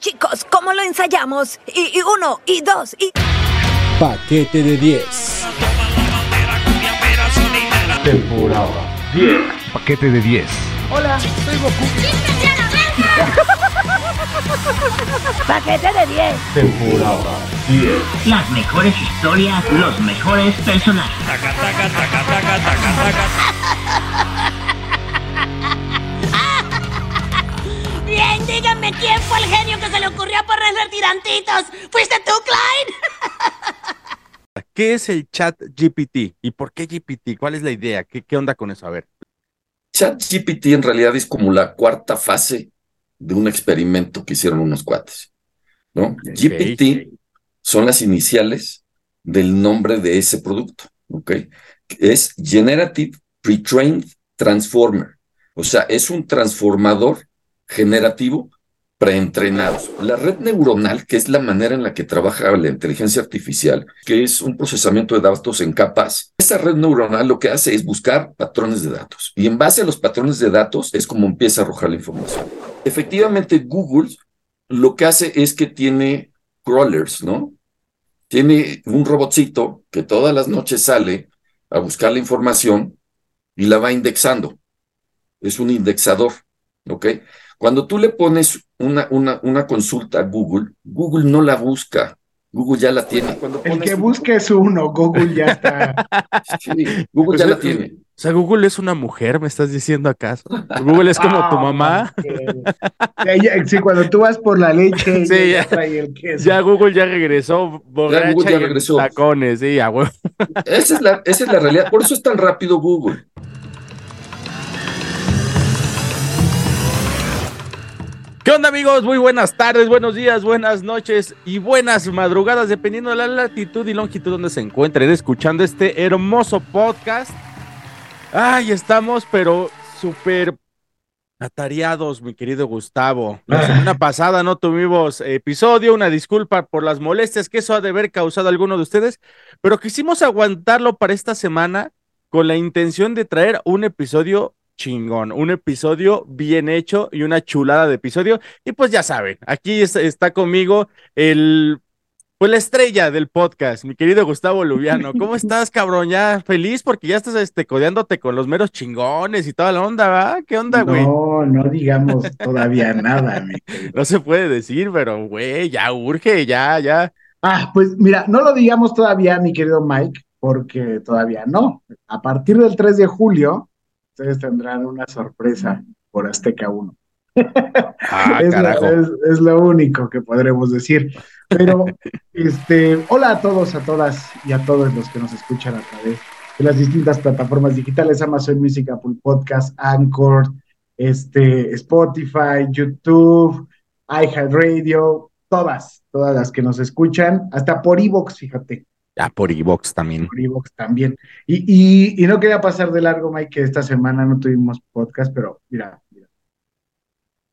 Chicos, ¿cómo lo ensayamos? Y, y uno, y dos, y... Paquete de 10. Temporada 10. Paquete de 10. Hola, soy Goku. Paquete de 10. Temporada 10. Las mejores historias, los mejores personajes. Bien, díganme quién fue el genio que se le ocurrió ponerle tirantitos. ¿Fuiste tú, Clyde? ¿Qué es el chat GPT? ¿Y por qué GPT? ¿Cuál es la idea? ¿Qué, qué onda con eso? A ver. ChatGPT en realidad es como la cuarta fase de un experimento que hicieron unos cuates, ¿no? GPT son las iniciales del nombre de ese producto, ¿ok? Es Generative Pre-Trained Transformer, o sea, es un transformador generativo preentrenado. La red neuronal, que es la manera en la que trabaja la inteligencia artificial, que es un procesamiento de datos en capas, esa red neuronal lo que hace es buscar patrones de datos y en base a los patrones de datos es como empieza a arrojar la información. Efectivamente, Google lo que hace es que tiene crawlers, ¿no? Tiene un robotcito que todas las noches sale a buscar la información y la va indexando. Es un indexador, ¿ok? Cuando tú le pones una, una, una consulta a Google, Google no la busca. Google ya la tiene. Cuando El que busque es uno, Google ya está. Sí, Google Pues ya la tiene. O sea, Google es una mujer, ¿me estás diciendo acaso? Google es como tu Ah, mamá. Sí, ya- sí, cuando tú vas por la leche, Sí, ella ya. trae el queso. Ya Google ya regresó, borracha Google ya y regresó. tacones, sí, a huevo. Esa es, la, esa es la realidad. Por eso es tan rápido Google. ¿Qué onda amigos? Muy buenas tardes, buenos días, buenas noches y buenas madrugadas, dependiendo de la latitud y longitud donde se encuentren escuchando este hermoso podcast. Ay, estamos pero súper atareados, mi querido Gustavo. La semana pasada no tuvimos episodio, una disculpa por las molestias que eso ha de haber causado a alguno de ustedes, pero quisimos aguantarlo para esta semana con la intención de traer un episodio chingón, un episodio bien hecho y una chulada de episodio. Y pues ya saben, aquí es- está conmigo el, pues la estrella del podcast, mi querido Gustavo Lubiano. ¿Cómo estás, cabrón? Ya feliz porque ya estás este, codeándote con los meros chingones y toda la onda, ¿va? ¿Qué onda, güey? No. No, no digamos todavía nada, mi querido. se puede decir, pero güey, ya urge, ya, ya. Ah, pues mira, no lo digamos todavía, mi querido Mike, porque todavía no. A partir del 3 de julio, ustedes tendrán una sorpresa por Azteca 1. Ah, es, lo- carajo. es- es lo único que podremos decir. Pero, este, hola a todos, a todas y a todos los que nos escuchan a través de las distintas plataformas digitales, Amazon Music, Apple Podcast, Anchor, este, Spotify, YouTube, iHeartRadio, todas, todas las que nos escuchan, hasta por Evox, fíjate, Ya por Evox también. por Evox también. Y, y, y no quería pasar de largo, Mike, que esta semana no tuvimos podcast, pero mira, mira.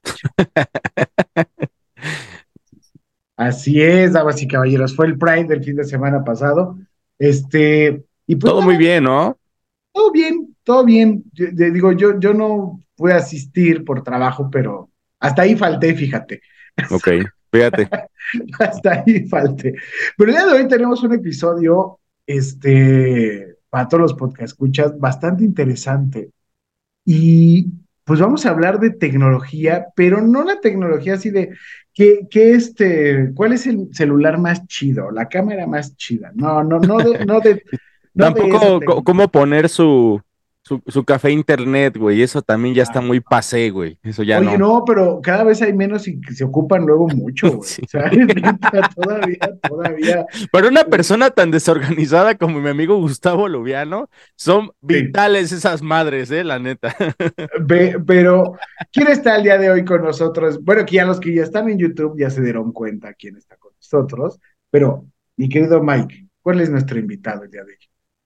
Así es, damas y caballeros. Fue el Pride del fin de semana pasado. Este, y pues Todo muy bien, ¿no? todo bien, todo bien. Yo- yo digo, yo, yo no pude asistir por trabajo, pero hasta ahí falté, fíjate. Ok, fíjate. Hasta ahí falté. Pero el día de hoy tenemos un episodio, este, para todos los podcast escuchas, bastante interesante. Y pues vamos a hablar de tecnología, pero no la tecnología así de que, que este, ¿cuál es el celular más chido? La cámara más chida. No, no, no de, no de, no Tampoco co- tecnología. cómo poner su, su, su café internet, güey. Eso también ya está muy pasé, güey. Eso ya Oye, no. no, pero cada vez hay menos y se ocupan luego mucho, güey. Sí. O sea, todavía, todavía. Para una persona tan desorganizada como mi amigo Gustavo Lubiano, son vitales esas madres, eh, la neta. Ve- pero, ¿quién está el día de hoy con nosotros? Bueno, que ya los que ya están en YouTube ya se dieron cuenta quién está con nosotros, pero, mi querido Mike, ¿cuál es nuestro invitado el día de hoy?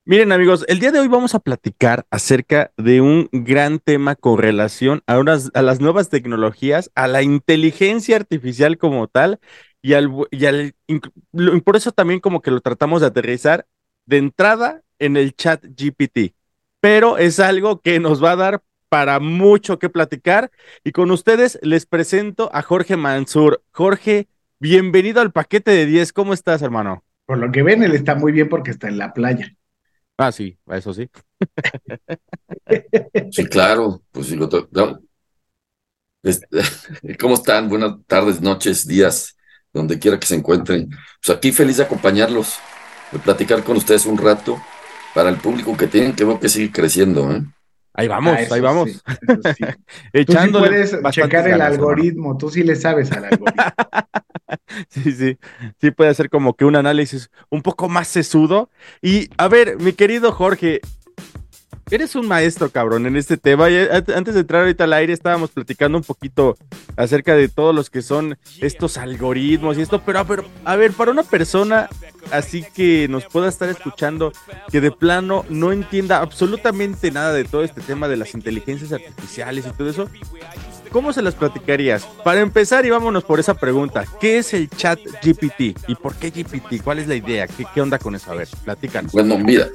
Miren, amigos, el día de hoy vamos a platicar acerca de un gran tema con relación a, unas, a las nuevas tecnologías, a la inteligencia artificial como tal, y al, y al por eso también como que lo tratamos de aterrizar de entrada en el chat GPT. Pero es algo que nos va a dar para mucho que platicar. Y con ustedes les presento a Jorge Mansur. Jorge, bienvenido al paquete de 10. ¿Cómo estás, hermano? Por lo que ven, él está muy bien porque está en la playa. Ah, sí, eso sí. Sí, claro, pues sí, lo ¿Cómo están? Buenas tardes, noches, días, donde quiera que se encuentren. Pues aquí feliz de acompañarlos, de platicar con ustedes un rato para el público que tienen, que veo que sigue creciendo, ¿eh? Ahí vamos, Ah, eso ahí vamos. sí, sí. Tú sí Echándole puedes checar el ganas, algoritmo, tú sí le sabes al algoritmo. Sí, sí, sí puede hacer como que un análisis un poco más sesudo. Y a ver, mi querido Jorge, eres un maestro, cabrón, en este tema. An- antes de entrar ahorita al aire estábamos platicando un poquito acerca de todos los que son estos algoritmos y esto, pero, a ver, para una persona así que nos pueda estar escuchando, que de plano no entienda absolutamente nada de todo este tema de las inteligencias artificiales y todo eso, ¿Cómo se las platicarías? Para empezar, y vámonos por esa pregunta. ¿Qué es el chat GPT? ¿Y por qué GPT? ¿Cuál es la idea? ¿Qué, qué onda con eso? A ver, platícanos. Bueno, mira,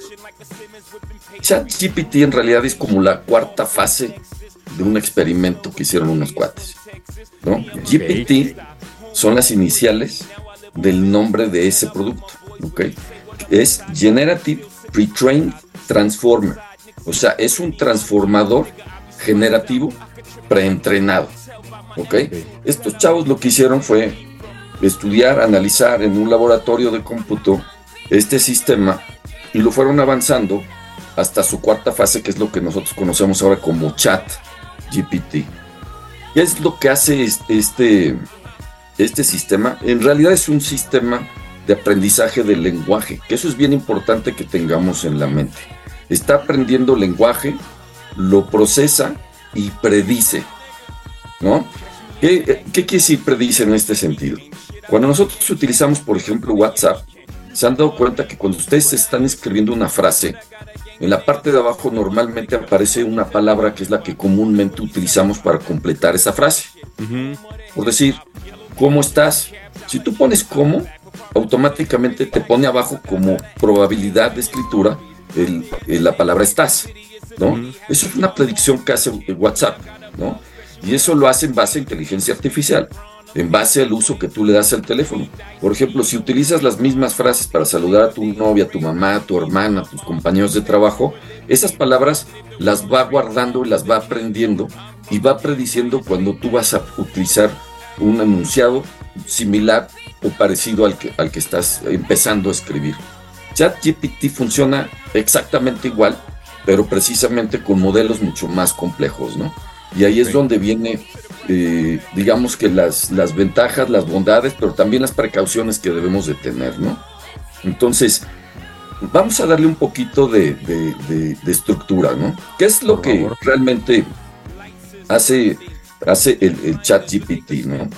ChatGPT en realidad es como la cuarta fase de un experimento que hicieron unos cuates, ¿no? GPT son las iniciales del nombre de ese producto, ¿ok? Es Generative Pre-Trained Transformer, o sea, es un transformador generativo preentrenado, ¿ok? Estos chavos lo que hicieron fue estudiar, analizar en un laboratorio de cómputo este sistema y lo fueron avanzando hasta su cuarta fase, que es lo que nosotros conocemos ahora como chat GPT. ¿Qué es lo que hace es- este, este sistema? En realidad es un sistema de aprendizaje del lenguaje, que eso es bien importante que tengamos en la mente. Está aprendiendo lenguaje, lo procesa y predice, ¿no? ¿Qué, qué quiere decir predice en este sentido? Cuando nosotros utilizamos, por ejemplo, WhatsApp, se han dado cuenta que cuando ustedes están escribiendo una frase, en la parte de abajo normalmente aparece una palabra que es la que comúnmente utilizamos para completar esa frase. Por decir, ¿cómo estás? Si tú pones cómo, automáticamente te pone abajo como probabilidad de escritura el- el- la palabra estás, ¿no? Eso es una predicción que hace WhatsApp, ¿no? Y eso lo hace en base a inteligencia artificial, en base al uso que tú le das al teléfono. Por ejemplo, si utilizas las mismas frases para saludar a tu novia, a tu mamá, a tu hermana, a tus compañeros de trabajo, esas palabras las va guardando y las va aprendiendo y va prediciendo cuando tú vas a utilizar un enunciado similar o parecido al que, al que estás empezando a escribir. ChatGPT funciona exactamente igual, pero precisamente con modelos mucho más complejos, ¿no? Y ahí es donde viene, eh, digamos que las, las ventajas, las bondades, pero también las precauciones que debemos de tener, ¿no? Entonces, vamos a darle un poquito de, de- de- de estructura, ¿no? ¿Qué es lo que realmente hace, hace el, el chat GPT, ¿no?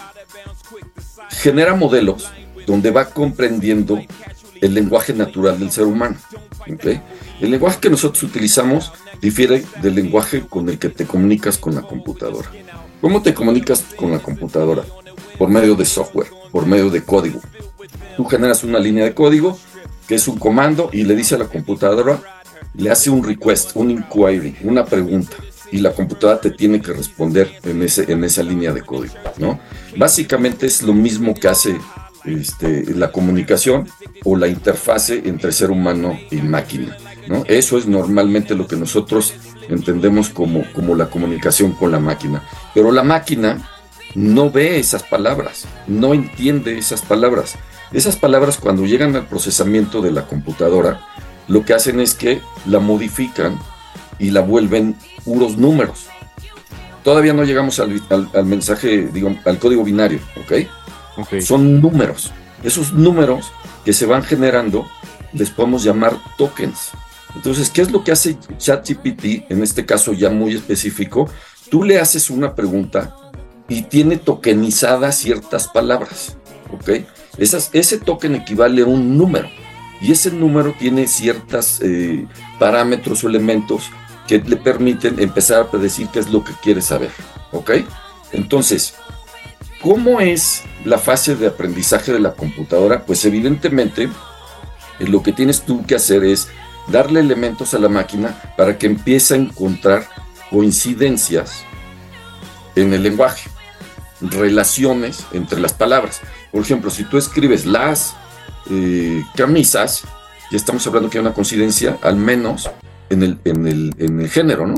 Genera modelos donde va comprendiendo el lenguaje natural del ser humano. El lenguaje que nosotros utilizamos difiere del lenguaje con el que te comunicas con la computadora. ¿Cómo te comunicas con la computadora? Por medio de software, por medio de código. Tú generas una línea de código que es un comando y le dice a la computadora, le hace un request, un inquiry, una pregunta y la computadora te tiene que responder en, ese, en esa línea de código, ¿no? Básicamente es lo mismo que hace este, la comunicación o la interfase entre ser humano y máquina. Eso es normalmente lo que nosotros entendemos como, como la comunicación con la máquina. Pero la máquina no ve esas palabras, no entiende esas palabras. Esas palabras cuando llegan al procesamiento de la computadora, lo que hacen es que la modifican y la vuelven puros números. Todavía no llegamos al, al- al mensaje, digo, al código binario, ¿ok? Ok. Son números. Esos números que se van generando les podemos llamar tokens. Entonces, ¿qué es lo que hace ChatGPT? En este caso ya muy específico, tú le haces una pregunta y tiene tokenizadas ciertas palabras, ¿ok? Esas, ese token equivale a un número y ese número tiene ciertos parámetros o elementos que le permiten empezar a predecir qué es lo que quiere saber, ¿ok? Entonces, ¿cómo es la fase de aprendizaje de la computadora? Pues evidentemente eh, lo que tienes tú que hacer es darle elementos a la máquina para que empiece a encontrar coincidencias en el lenguaje, relaciones entre las palabras. Por ejemplo, si tú escribes las eh, camisas, ya estamos hablando que hay una coincidencia, al menos en el, en el, en el género, ¿no?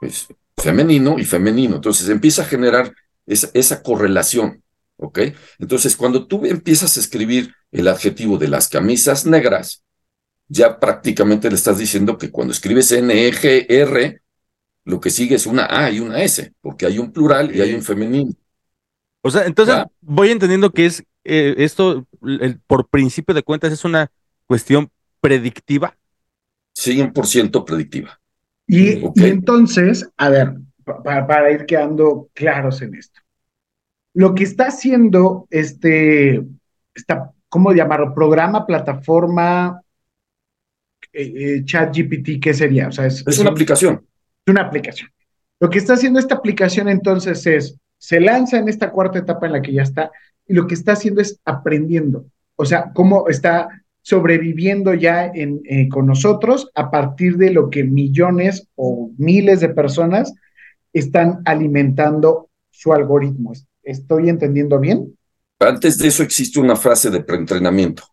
Es femenino y femenino. Entonces empieza a generar esa, esa correlación, ¿ok? Entonces, cuando tú empiezas a escribir el adjetivo de las camisas negras, ya prácticamente le estás diciendo que cuando escribes N-E-G-R, lo que sigue es una A y una S, porque hay un plural y hay un femenino. O sea, entonces voy entendiendo que es eh, esto, por principio de cuentas, es una cuestión predictiva. 100% predictiva. Y, entonces, a ver, para, ir quedando claros en esto. Lo que está haciendo este, esta, ¿cómo llamarlo? Programa, plataforma, eh, eh, chat GPT, ¿qué sería? O sea, es, una aplicación. Es una aplicación. Lo que está haciendo esta aplicación entonces es, se lanza en esta cuarta etapa en la que ya está, y lo que está haciendo es aprendiendo. O sea, cómo está sobreviviendo ya en, eh, con nosotros a partir de lo que millones o miles de personas están alimentando su algoritmo. ¿Estoy entendiendo bien? Antes de eso existe una frase de preentrenamiento,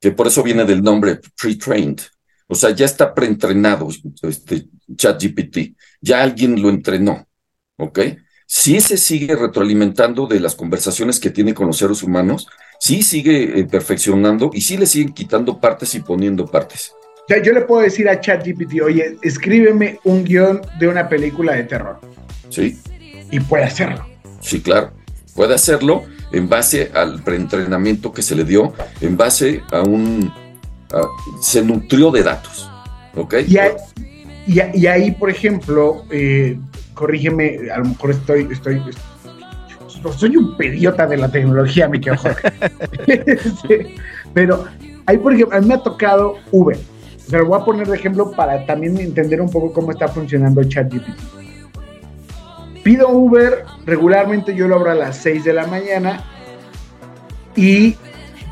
que por eso viene del nombre pre-trained. O sea, ya está preentrenado este ChatGPT, ya alguien lo entrenó, ¿ok? Si se sigue retroalimentando de las conversaciones que tiene con los seres humanos, sí sigue eh, perfeccionando y sí le siguen quitando partes y poniendo partes. O sea, yo le puedo decir a ChatGPT, oye, escríbeme un guion de una película de terror. Sí. Y puede hacerlo. Sí, claro. Puede hacerlo en base al preentrenamiento que se le dio, en base a un... se nutrió de datos. ¿Ok? Y, ahí, por ejemplo, eh, corrígeme, a lo mejor estoy, estoy, soy un pediota de la tecnología, me quedo Pero ahí, por ejemplo, a mí me ha tocado Uber. O sea, lo voy a poner de ejemplo para también entender un poco cómo está funcionando ChatGPT. Pido Uber, regularmente yo lo abro a las 6 de la mañana y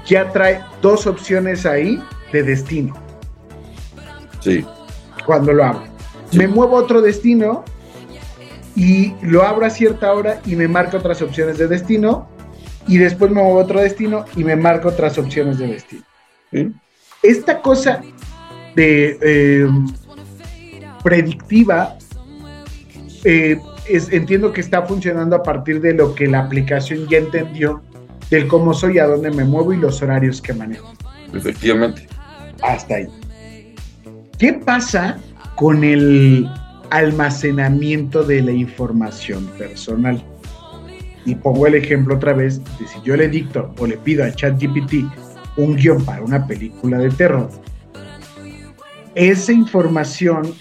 ya trae dos opciones ahí de destino. Sí. Cuando lo abro. Me muevo a otro destino y lo abro a cierta hora y me marca otras opciones de destino y después me muevo a otro destino y me marca otras opciones de destino. Esta cosa de eh, predictiva eh, es, entiendo que está funcionando a partir de lo que la aplicación ya entendió del cómo soy, a dónde me muevo y los horarios que manejo. Efectivamente. Hasta ahí. ¿Qué pasa con el almacenamiento de la información personal. Y pongo el ejemplo otra vez de si yo le dicto o le pido a ChatGPT un guion para una película de terror, esa información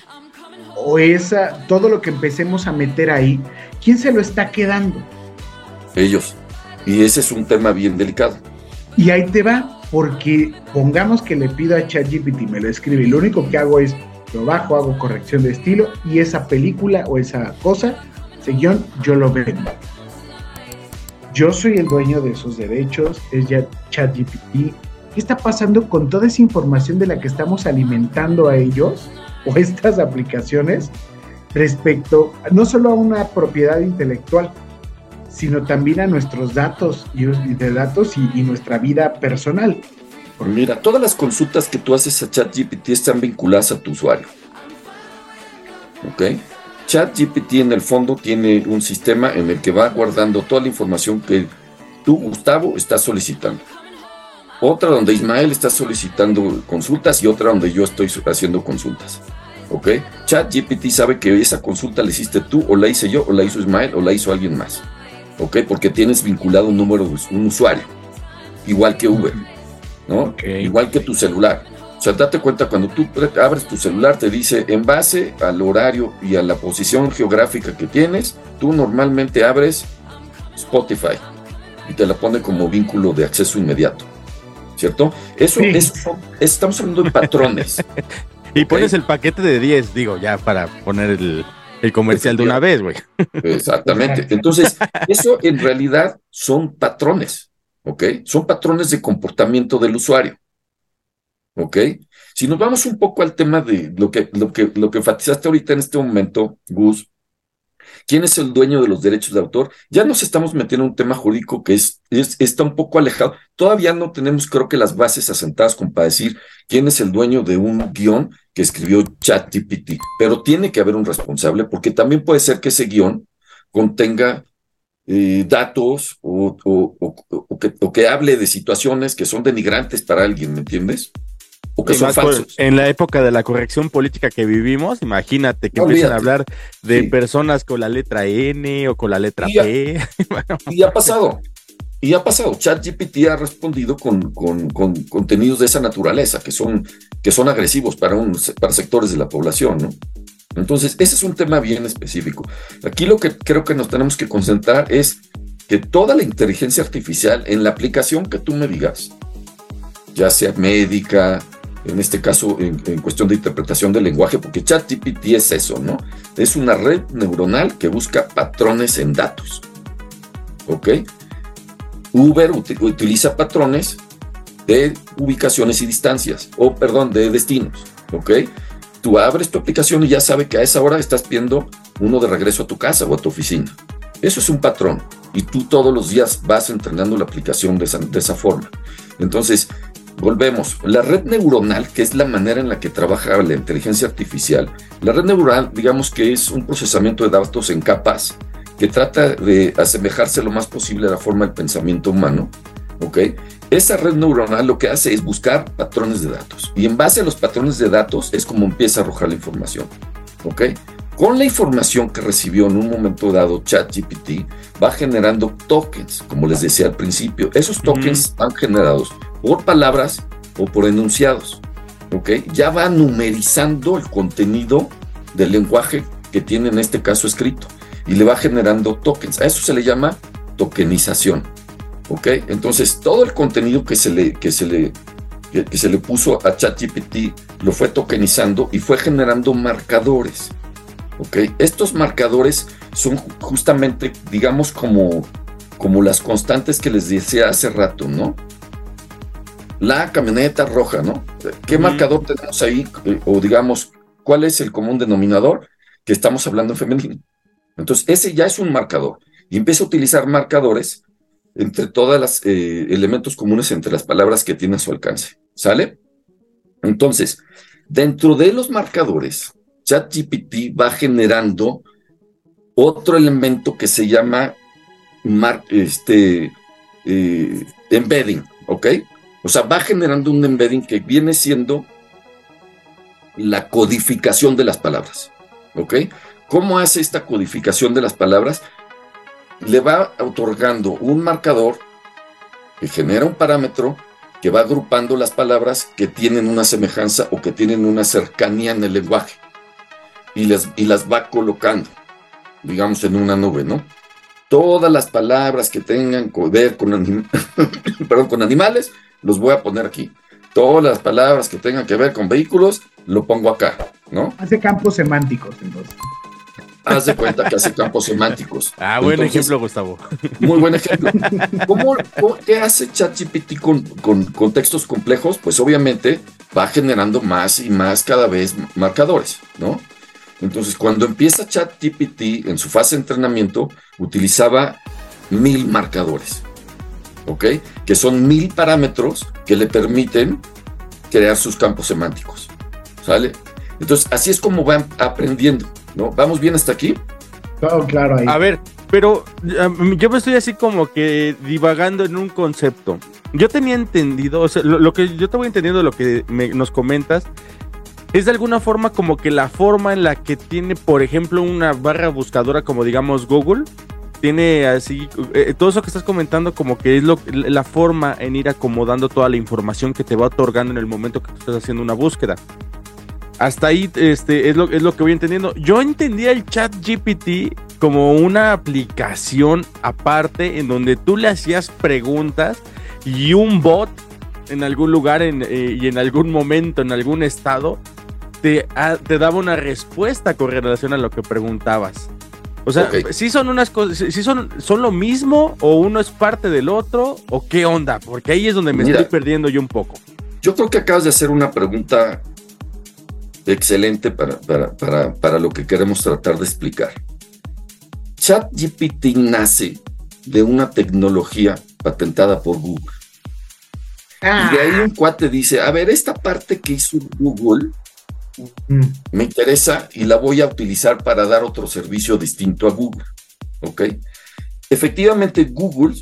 o esa, todo lo que empecemos a meter ahí, ¿quién se lo está quedando? Ellos. Y ese es un tema bien delicado. Y ahí te va, porque pongamos que le pido a ChatGPT, me lo escribe y lo único que hago es lo bajo, hago corrección de estilo y esa película o esa cosa, ese guion, yo lo vendo. Yo soy el dueño de esos derechos, es ya ChatGPT. ¿Qué está pasando con toda esa información de la que estamos alimentando a ellos o estas aplicaciones respecto no solo a una propiedad intelectual, sino también a nuestros datos y de datos y nuestra vida personal? Mira, todas las consultas que tú haces a ChatGPT están vinculadas a tu usuario. ¿Ok? ChatGPT en el fondo tiene un sistema en el que va guardando toda la información que tú, Gustavo, estás solicitando. Otra donde Ismael está solicitando consultas y otra donde yo estoy haciendo consultas. ¿Ok? ChatGPT sabe que esa consulta la hiciste tú o la hice yo o la hizo Ismael o la hizo alguien más. ¿Ok? Porque tienes vinculado un número, un usuario. Igual que Uber. ¿no? Igual que tu celular. O sea, date cuenta, cuando tú abres tu celular, te dice, en base al horario y a la posición geográfica que tienes, tú normalmente abres Spotify y te la pone como vínculo de acceso inmediato. ¿Cierto? Eso, es estamos hablando de patrones. y pones el paquete de 10, digo, ya para poner el, el comercial de una vez, güey. Exactamente. Entonces, eso en realidad son patrones. ¿ok? Son patrones de comportamiento del usuario. ¿Ok? Si nos vamos un poco al tema de lo que, lo que, lo que enfatizaste ahorita en este momento, Gus, ¿quién es el dueño de los derechos de autor? Ya nos estamos metiendo en un tema jurídico que es, es- está un poco alejado. Todavía no tenemos, creo que, las bases asentadas como para decir quién es el dueño de un guion que escribió ChatGPT, pero tiene que haber un responsable porque también puede ser que ese guion contenga eh, datos o, o- que hable de situaciones que son denigrantes para alguien, ¿me entiendes? O que son por- falsos. en la época de la corrección política que vivimos, imagínate que No, empiezan a hablar de Sí. personas con la letra N o con la letra Y P. Y ha pasado. Y ha pasado. ChatGPT ha respondido con, con, con contenidos de esa naturaleza, que son, que son agresivos para, un, para sectores de la población, ¿no? Entonces, ese es un tema bien específico. Aquí lo que creo que nos tenemos que concentrar es que toda la inteligencia artificial, en la aplicación que tú me digas, ya sea médica, en este caso en, en cuestión de interpretación del lenguaje, porque ChatGPT es eso, ¿no? Es una red neuronal que busca patrones en datos. ¿Ok? Uber uti- utiliza patrones de ubicaciones y distancias, o perdón, de destinos. ¿Ok? Tú abres tu aplicación y ya sabe que a esa hora estás viendo uno de regreso a tu casa o a tu oficina. Eso es un patrón. Y tú todos los días vas entrenando la aplicación de esa, de esa forma. Entonces, volvemos. La red neuronal, que es la manera en la que trabaja la inteligencia artificial, la red neuronal, digamos que es un procesamiento de datos en capas que trata de asemejarse lo más posible a la forma del pensamiento humano. ¿Ok? Esa red neuronal lo que hace es buscar patrones de datos. Y en base a los patrones de datos es como empieza a arrojar la información. ¿Ok? Con la información que recibió en un momento dado ChatGPT, va generando tokens, como les decía al principio. Esos tokens están generados por palabras o por enunciados. ¿Ok? Ya va numerizando el contenido del lenguaje que tiene en este caso escrito y le va generando tokens. A eso se le llama tokenización. ¿Ok? Entonces, todo el contenido que se le, que se le, que, se le puso a ChatGPT lo fue tokenizando y fue generando marcadores. ¿Ok? Estos marcadores son ju- justamente, digamos, como, como las constantes que les decía hace rato, ¿no? La camioneta roja, ¿no? ¿Qué marcador tenemos ahí? Eh, O digamos, ¿cuál es el común denominador? Que estamos hablando en femenino. Entonces, ese ya es un marcador. Y empieza a utilizar marcadores entre todos los elementos comunes entre las palabras que tiene a su alcance. ¿Sale? Entonces, dentro de los marcadores, ChatGPT va generando otro elemento que se llama mar- este, eh, embedding, ¿ok? O sea, va generando un embedding que viene siendo la codificación de las palabras, ¿ok? ¿Cómo hace esta codificación de las palabras? Le va otorgando un marcador que genera un parámetro que va agrupando las palabras que tienen una semejanza o que tienen una cercanía en el lenguaje y las, y las va colocando, digamos, en una nube, ¿no? Todas las palabras que tengan que ver con, perdón, con animales, los voy a poner aquí. Todas las palabras que tengan que ver con vehículos, lo pongo acá, ¿no? Hace campos semánticos, entonces. Haz de cuenta que hace campos semánticos. Ah, buen Entonces, ejemplo, Gustavo. Muy buen ejemplo. ¿Cómo, cómo- qué hace ChatGPT con, con, con textos complejos? Pues obviamente va generando más y más cada vez marcadores, ¿no? Entonces, cuando empieza ChatGPT en su fase de entrenamiento, utilizaba mil marcadores, ¿ok? Que son mil parámetros que le permiten crear sus campos semánticos, ¿sale? Entonces, así es como van aprendiendo, ¿no? ¿Vamos bien hasta aquí? Todo claro ahí. A ver, pero um, yo me estoy así como que divagando en un concepto. Yo tenía entendido, o sea, lo, lo que yo te voy entendiendo de lo que me- nos comentas es de alguna forma como que la forma en la que tiene, por ejemplo, una barra buscadora como digamos Google, tiene así, eh, todo eso que estás comentando como que es lo, la forma en ir acomodando toda la información que te va otorgando en el momento que estás haciendo una búsqueda. Hasta ahí este, es, lo, es lo que voy entendiendo. Yo entendía el chat GPT como una aplicación aparte en donde tú le hacías preguntas y un bot en algún lugar en, eh, y en algún momento, en algún estado, te, ah, te daba una respuesta con relación a lo que preguntabas. O sea, Ok. si son unas cosas, si son, son lo mismo o uno es parte del otro o qué onda, porque ahí es donde me Mira. estoy perdiendo yo un poco. Yo creo que acabas de hacer una pregunta excelente para, para, para, para lo que queremos tratar de explicar. ChatGPT nace de una tecnología patentada por Google. Y de ahí un cuate dice, a ver, esta parte que hizo Google. Me interesa y la voy a utilizar para dar otro servicio distinto a Google. ¿Ok? Efectivamente, Google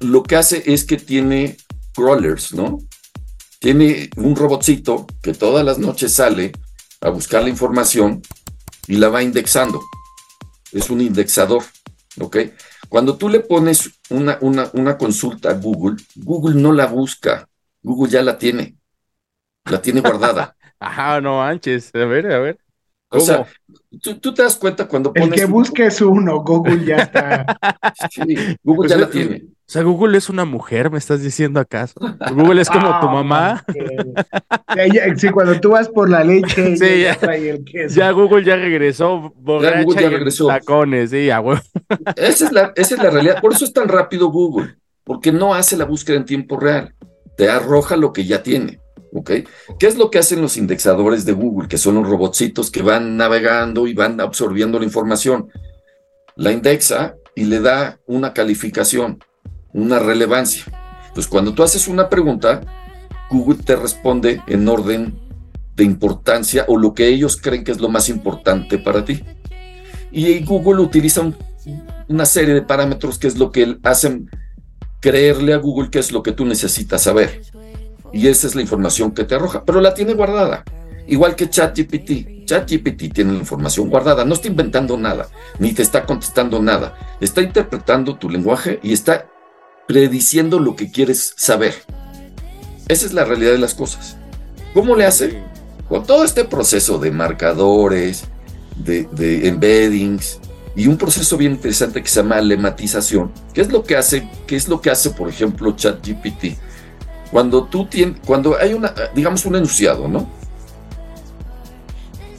lo que hace es que tiene crawlers, ¿no? Tiene un robotcito que todas las noches sale a buscar la información y la va indexando. Es un indexador, ¿ok? Cuando tú le pones una, una, una consulta a Google, Google no la busca, Google ya la tiene, la tiene guardada. Ajá, no manches. A ver, a ver. O sea, tú, tú te das cuenta cuando El pones... que busque es uno, Google ya está. Sí, Google Pues ya es- la tiene. O sea, Google es una mujer, ¿me estás diciendo acaso? Google es como tu Ah, mamá. ya, ya, sí, cuando tú vas por la leche, Sí, ella ya. trae el queso. Ya Google ya regresó, borracha Google ya y regresó. tacones, sí, a huevo. Esa es, la, esa es la realidad. Por eso es tan rápido Google, porque no hace la búsqueda en tiempo real. Te arroja lo que ya tiene. ¿Ok? ¿Qué es lo que hacen los indexadores de Google? Que son los robotcitos que van navegando y van absorbiendo la información. La indexa y le da una calificación, una relevancia. Entonces, cuando tú haces una pregunta, Google te responde en orden de importancia o lo que ellos creen que es lo más importante para ti. Y Google utiliza un- una serie de parámetros que es lo que hacen creerle a Google que es lo que tú necesitas saber. Y esa es la información que te arroja, pero la tiene guardada. Igual que ChatGPT. ChatGPT tiene la información guardada, no está inventando nada, ni te está contestando nada. Está interpretando tu lenguaje y está prediciendo lo que quieres saber. Esa es la realidad de las cosas. ¿Cómo le hace? Con todo este proceso de marcadores, de, embeddings y un proceso bien interesante que se llama lematización. ¿Qué es lo que hace? ¿Qué es lo que hace, por ejemplo, ChatGPT? Cuando tú tienes, cuando hay una, digamos, un enunciado, ¿no?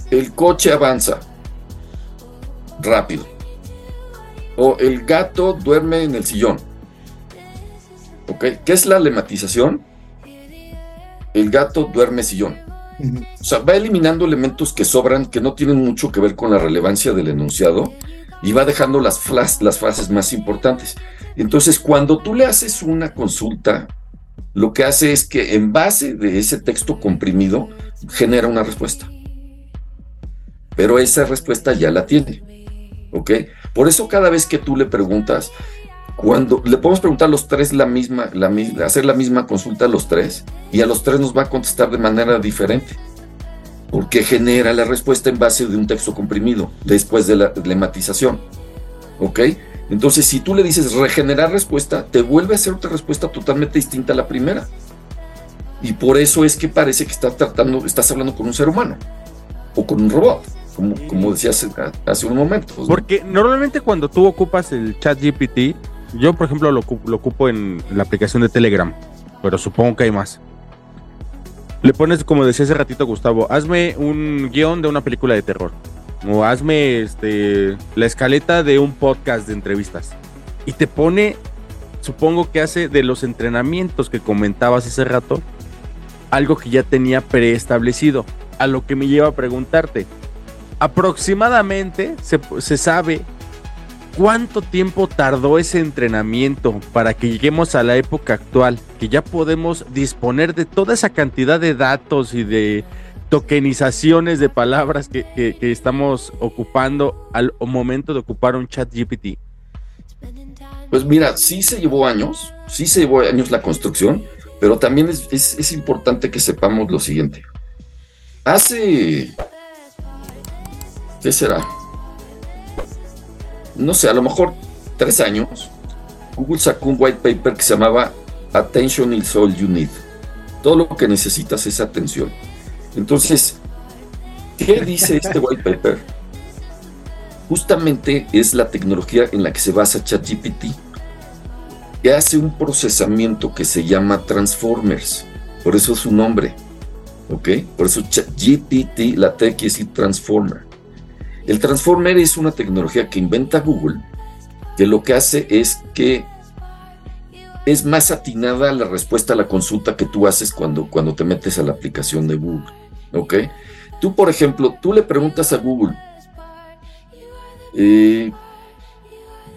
El coche avanza rápido. O el gato duerme en el sillón. ¿Ok? ¿Qué es la lematización? El gato duerme sillón. O sea, va eliminando elementos que sobran, que no tienen mucho que ver con la relevancia del enunciado, y va dejando las, las frases más importantes. Entonces, cuando tú le haces una consulta, lo que hace es que en base de ese texto comprimido, genera una respuesta. Pero esa respuesta ya la tiene. ¿Ok? Por eso cada vez que tú le preguntas, cuando le podemos preguntar a los tres la misma, la, hacer la misma consulta a los tres, y a los tres nos va a contestar de manera diferente. Porque genera la respuesta en base de un texto comprimido, después de la lematización. ¿Ok? Entonces, si tú le dices regenerar respuesta, te vuelve a hacer otra respuesta totalmente distinta a la primera. Y por eso es que parece que estás tratando, estás hablando con un ser humano o con un robot, como, como decías hace un momento. ¿no? Porque normalmente cuando tú ocupas el chat GPT, yo por ejemplo lo, lo ocupo en la aplicación de Telegram, pero supongo que hay más. Le pones, como decía hace ratito Gustavo, hazme un guion de una película de terror. O hazme este, la escaleta de un podcast de entrevistas. Y te pone, supongo que hace de los entrenamientos que comentabas hace rato, algo que ya tenía preestablecido. A lo que me lleva a preguntarte, aproximadamente se, se sabe cuánto tiempo tardó ese entrenamiento para que lleguemos a la época actual, que ya podemos disponer de toda esa cantidad de datos y de tokenizaciones de palabras que, estamos ocupando al momento de ocupar un chat GPT. Pues mira, sí se llevó años, sí se llevó años la construcción, pero también es, es- es importante que sepamos lo siguiente. Hace... ¿Qué será? No sé, a lo mejor tres años, Google sacó un white paper que se llamaba Attention is all you need. Todo lo que necesitas es atención. Entonces, ¿qué dice este white paper? Justamente es la tecnología en la que se basa ChatGPT, que hace un procesamiento que se llama Transformers. Por eso es su nombre. ¿Ok? Por eso ChatGPT, la T quiere decir Transformer. El Transformer es una tecnología que inventa Google, que lo que hace es que es más atinada la respuesta a la consulta que tú haces cuando, cuando te metes a la aplicación de Google. ¿Ok? Tú, por ejemplo, tú le preguntas a Google, eh,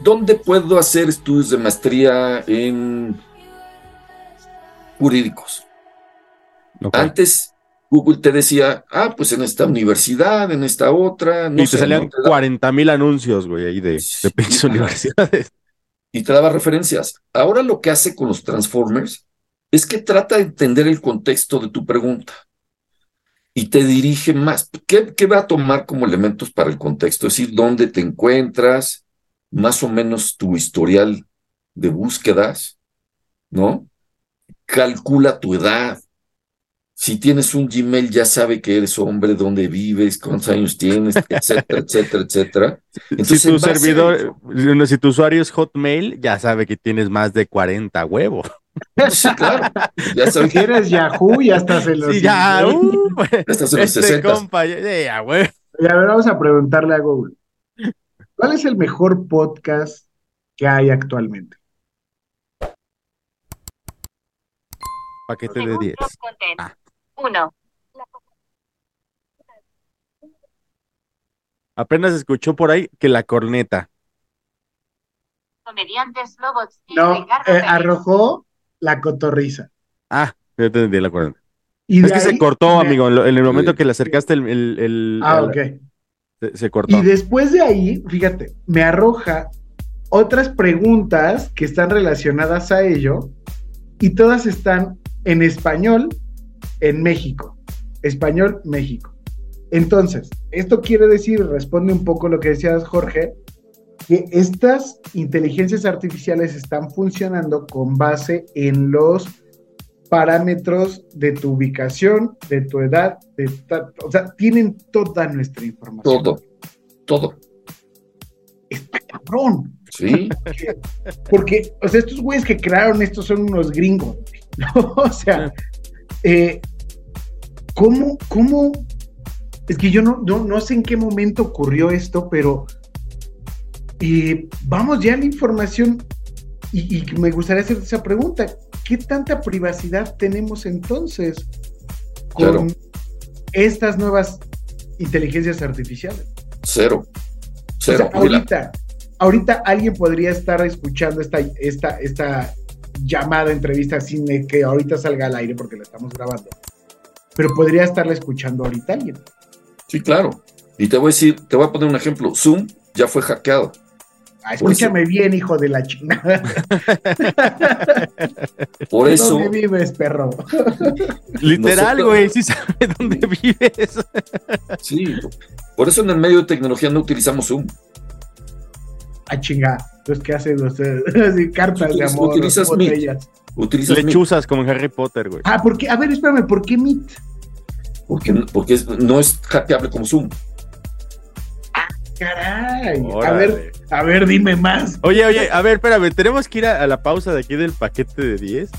¿dónde puedo hacer estudios de maestría en jurídicos? Antes Google te decía, ah, pues en esta universidad, en esta otra, no y sé, te salían ¿no? Te da- 40 mil anuncios, güey, ahí de, de universidades. Y te daba referencias. Ahora lo que hace con los Transformers es que trata de entender el contexto de tu pregunta y te dirige más. ¿Qué, qué va a tomar como elementos para el contexto? Es decir, dónde te encuentras, más o menos tu historial de búsquedas, ¿no? Calcula tu edad. Si tienes un Gmail, ya sabe que eres hombre, dónde vives, cuántos años tienes, etcétera, etcétera, etcétera. Entonces, si en tu servidor, si tu usuario es Hotmail, ya sabe que tienes más de 40 huevos. Sí, claro. Ya sabes Si eres Yahoo, ya estás en los. Sí, ya, uh, estás en los este 60. compa, ya, ya, güey. Y a ver, vamos a preguntarle a Google. ¿Cuál es el mejor podcast que hay actualmente? Paquete de 10. Ah. Uno. Apenas escuchó por ahí que la corneta. Comediantes Lobots y No, eh, arrojó la cotorriza. Ah, te entendí la corneta. Y Es que se cortó, amigo. En, el momento que le acercaste el. el- el- Ah, el- ok. se, se cortó. Y después de ahí, fíjate, me arroja otras preguntas que están relacionadas a ello y todas están en español en México. Español, México. Entonces, esto quiere decir, responde un poco lo que decías, Jorge, que estas inteligencias artificiales están funcionando con base en los parámetros de tu ubicación, de tu edad, de ta- o sea, tienen toda nuestra información. Todo, todo. Está cabrón. Sí, Porque, o sea, estos güeyes que crearon esto son unos gringos. O sea, eh, ¿cómo, cómo? Es que yo no, no, no sé en qué momento ocurrió esto, pero eh, vamos ya a la información y, y me gustaría hacer esa pregunta. ¿Qué tanta privacidad tenemos entonces con Claro. estas nuevas inteligencias artificiales? cero. O Cero. sea, ahorita, ahorita alguien podría estar escuchando esta, esta, esta llamada, entrevista, sin que ahorita salga al aire porque la estamos grabando. Pero podría estarla escuchando ahorita alguien. sí, claro. Y te voy a decir, te voy a poner un ejemplo. Zoom ya fue hackeado. Ah, escúchame bien, hijo de la chingada. Por eso, ¿Dónde vives, perro? Literal, güey. Sí sabe dónde vives. sí, por eso en el medio de tecnología no utilizamos Zoom. A chingar. Entonces, ¿qué hacen ustedes? Así, cartas de Utilizas- amor, utilizas Meet. Utilizas. Lechuzas como en Harry Potter, güey. Ah, ¿por qué? A ver, espérame, ¿por qué Meet? Porque, porque es- no es hackeable como Zoom. Caray. A ver, a ver, dime más. Oye, oye, a ver, espérame, tenemos que ir a, a la pausa de aquí del paquete de 10.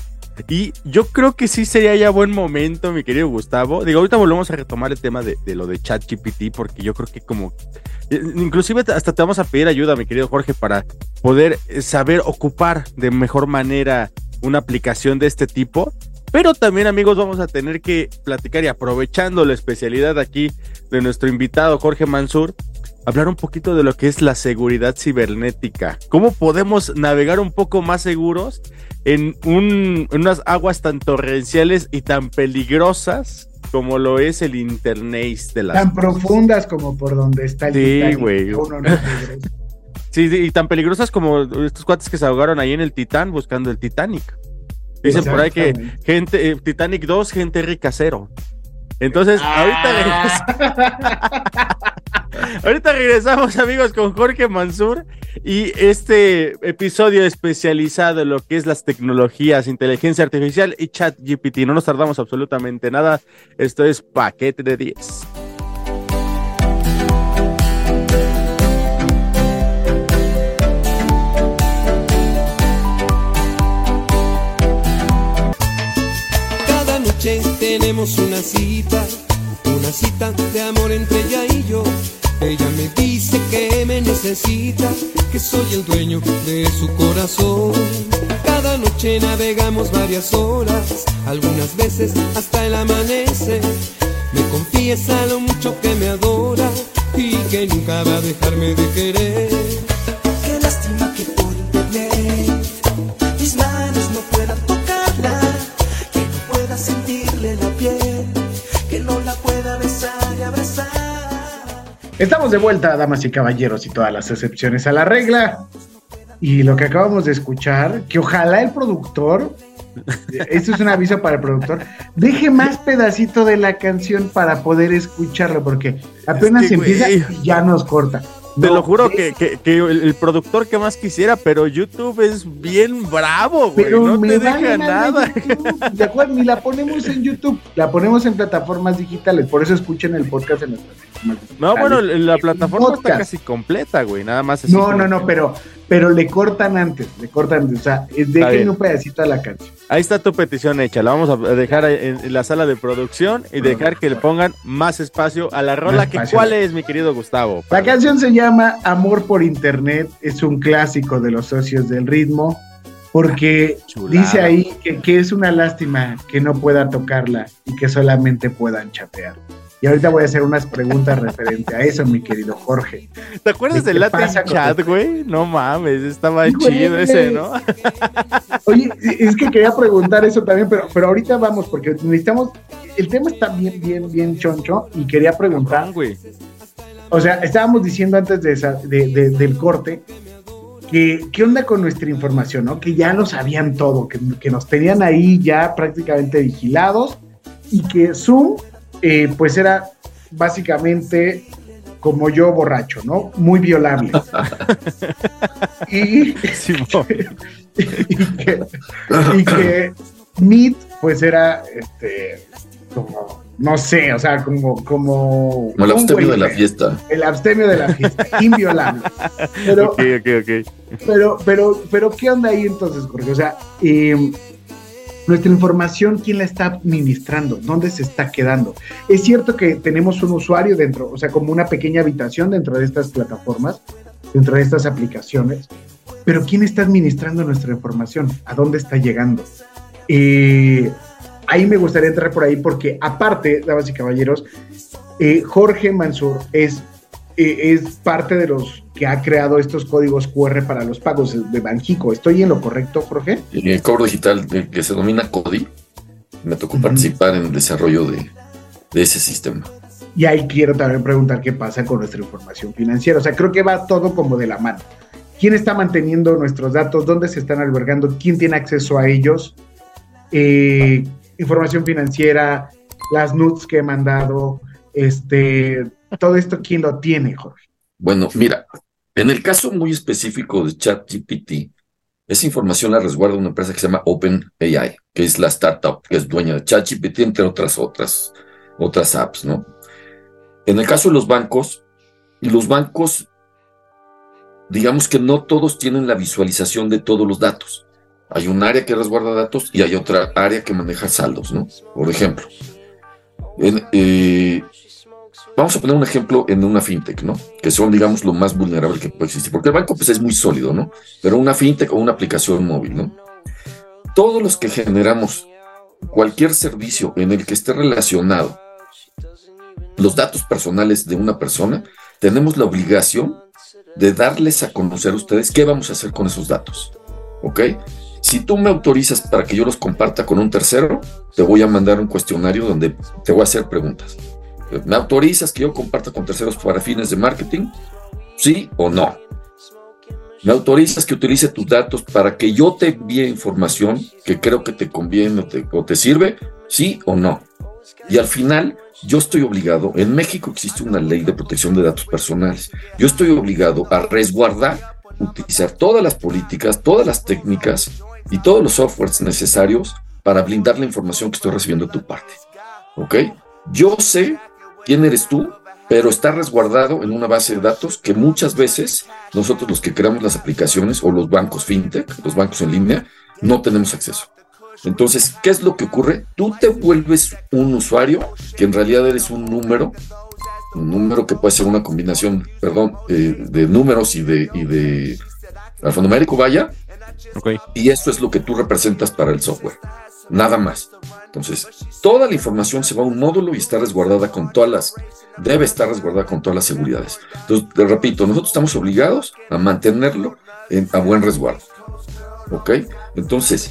Y yo creo que sí sería ya buen momento, mi querido Gustavo. Digo, ahorita volvemos a retomar el tema de, de lo de ChatGPT, porque yo creo que como... eh, Inclusive hasta te vamos a pedir ayuda, mi querido Jorge, para poder eh, saber ocupar de mejor manera una aplicación de este tipo. Pero también, amigos, vamos a tener que platicar y aprovechando la especialidad aquí de nuestro invitado Jorge Mansur, hablar un poquito de lo que es la seguridad cibernética. ¿Cómo podemos navegar un poco más seguros en, un, en unas aguas tan torrenciales y tan peligrosas como lo es el internet de las... Tan profundas como por donde está el Sí, güey. Sí, sí, y tan peligrosas como estos cuates que se ahogaron ahí en el Titán buscando el Titanic. Dicen por ahí que gente, eh, Titanic 2, gente rica cero. Entonces, ahorita regresamos. Ahorita regresamos, amigos, con Jorge Mansur y este episodio especializado en lo que es las tecnologías, inteligencia artificial y chat GPT. No nos tardamos absolutamente nada. Esto es Paquete de 10. Una cita, una cita de amor entre ella y yo. Ella me dice que me necesita, que soy el dueño de su corazón. Cada noche navegamos varias horas, algunas veces hasta el amanecer. Me confiesa lo mucho que me adora y que nunca va a dejarme de querer. Estamos de vuelta, damas y caballeros, y todas las excepciones a la regla. Y lo que acabamos de escuchar, que ojalá el productor, esto es un aviso para el productor, deje más pedacito de la canción para poder escucharlo, porque apenas Es que, empieza y ya nos corta. Te No, lo juro es- que, que- que el, productor que más quisiera, pero YouTube es bien bravo, güey. No me te deja nada. ¿De acuerdo? Ni la ponemos en YouTube, la ponemos en plataformas digitales, por eso escuchen el podcast en digitales. No, bueno, la plataforma está casi completa, güey. Nada más así No, no, no, pero, pero le cortan antes, le cortan antes, o sea, es- dejen un pedacito a la canción. Ahí está tu petición hecha. La vamos a dejar en, la sala de producción y dejar que le pongan más espacio a la rola. Que. ¿Cuál es, mi querido Gustavo? La canción se llama Amor por Internet, es un clásico de los socios del ritmo, porque Chulada. dice ahí que, que es una lástima que no puedan tocarla y que solamente puedan chatear. Y ahorita voy a hacer unas preguntas referente a eso, mi querido Jorge. ¿Te acuerdas ¿Qué del con Chat, güey? No mames, estaba güey. chido ese, ¿no? Oye, es que quería preguntar eso también, pero, pero ahorita vamos, porque necesitamos, el tema está bien, bien, bien choncho y quería preguntar, güey. o sea, estábamos diciendo antes de esa- de- de- del corte, que qué onda con nuestra información, ¿no? Que ya lo sabían todo, que, que nos tenían ahí ya prácticamente vigilados y que Zoom, eh, pues era básicamente como yo borracho, ¿no? Muy violable. y, y que, y que Meet, pues era este como, no sé, o sea, como, como, Como el abstemio de la fiesta. El abstemio de la fiesta, inviolable. Pero, Ok, ok, ok. pero, pero, pero, ¿qué onda ahí entonces, Jorge? O sea, eh, nuestra información, ¿quién la está administrando? ¿Dónde se está quedando? Es cierto que tenemos un usuario dentro, o sea, como una pequeña habitación dentro de estas plataformas, dentro de estas aplicaciones, pero ¿quién está administrando nuestra información? ¿A dónde está llegando? Eh, ahí me gustaría entrar por ahí porque aparte, damas y caballeros, eh, Jorge Mansur es, es parte de los que ha creado estos códigos QR para los pagos de Banjico. ¿Estoy en lo correcto, Jorge? El cobro digital eh, que se denomina CODI, me tocó participar en el desarrollo de, de ese sistema. Y ahí quiero también preguntar qué pasa con nuestra información financiera. O sea, creo que va todo como de la mano. ¿Quién está manteniendo nuestros datos? ¿Dónde se están albergando? ¿Quién tiene acceso a ellos? Eh, información financiera, las nudes que he mandado, este, todo esto, ¿quién lo tiene, Jorge? Bueno, mira, en el caso muy específico de ChatGPT, esa información la resguarda una empresa que se llama OpenAI, que es la startup que es dueña de ChatGPT, entre otras otras, otras apps, ¿no? En el caso de los bancos, los bancos, digamos que no todos tienen la visualización de todos los datos. Hay un área que resguarda datos y hay otra área que maneja saldos, ¿no? Por ejemplo, en, eh, vamos a poner un ejemplo en una fintech, ¿no? Que son, digamos, lo más vulnerable que puede existir. Porque el banco, pues, es muy sólido, ¿no? Pero una fintech o una aplicación móvil, ¿no? Todos los que generamos cualquier servicio en el que esté relacionado los datos personales de una persona, tenemos la obligación de darles a conocer a ustedes qué vamos a hacer con esos datos. ¿Ok? Si tú me autorizas para que yo los comparta con un tercero, te voy a mandar un cuestionario donde te voy a hacer preguntas. ¿Me autorizas que yo comparta con terceros para fines de marketing? ¿Sí o no? ¿Me autorizas que utilice tus datos para que yo te envíe información que creo que te conviene o te, o te sirve? ¿Sí o no? Y al final, yo estoy obligado, en México existe una ley de protección de datos personales, yo estoy obligado a resguardar, utilizar todas las políticas, todas las técnicas y todos los softwares necesarios para blindar la información que estoy recibiendo de tu parte. ¿Ok? Yo sé quién eres tú, pero está resguardado en una base de datos que muchas veces nosotros los que creamos las aplicaciones o los bancos fintech, los bancos en línea, no tenemos acceso. Entonces, ¿qué es lo que ocurre? Tú te vuelves un usuario que en realidad eres un número, un número que puede ser una combinación, perdón, eh, de números y de, y de alfanumérico, vaya. Y eso es lo que tú representas para el software. Nada más. Entonces, toda la información se va a un módulo y está resguardada con todas las, debe estar resguardada con todas las seguridades. Entonces, repito, nosotros estamos obligados a mantenerlo en- a buen resguardo. ¿Ok? Entonces,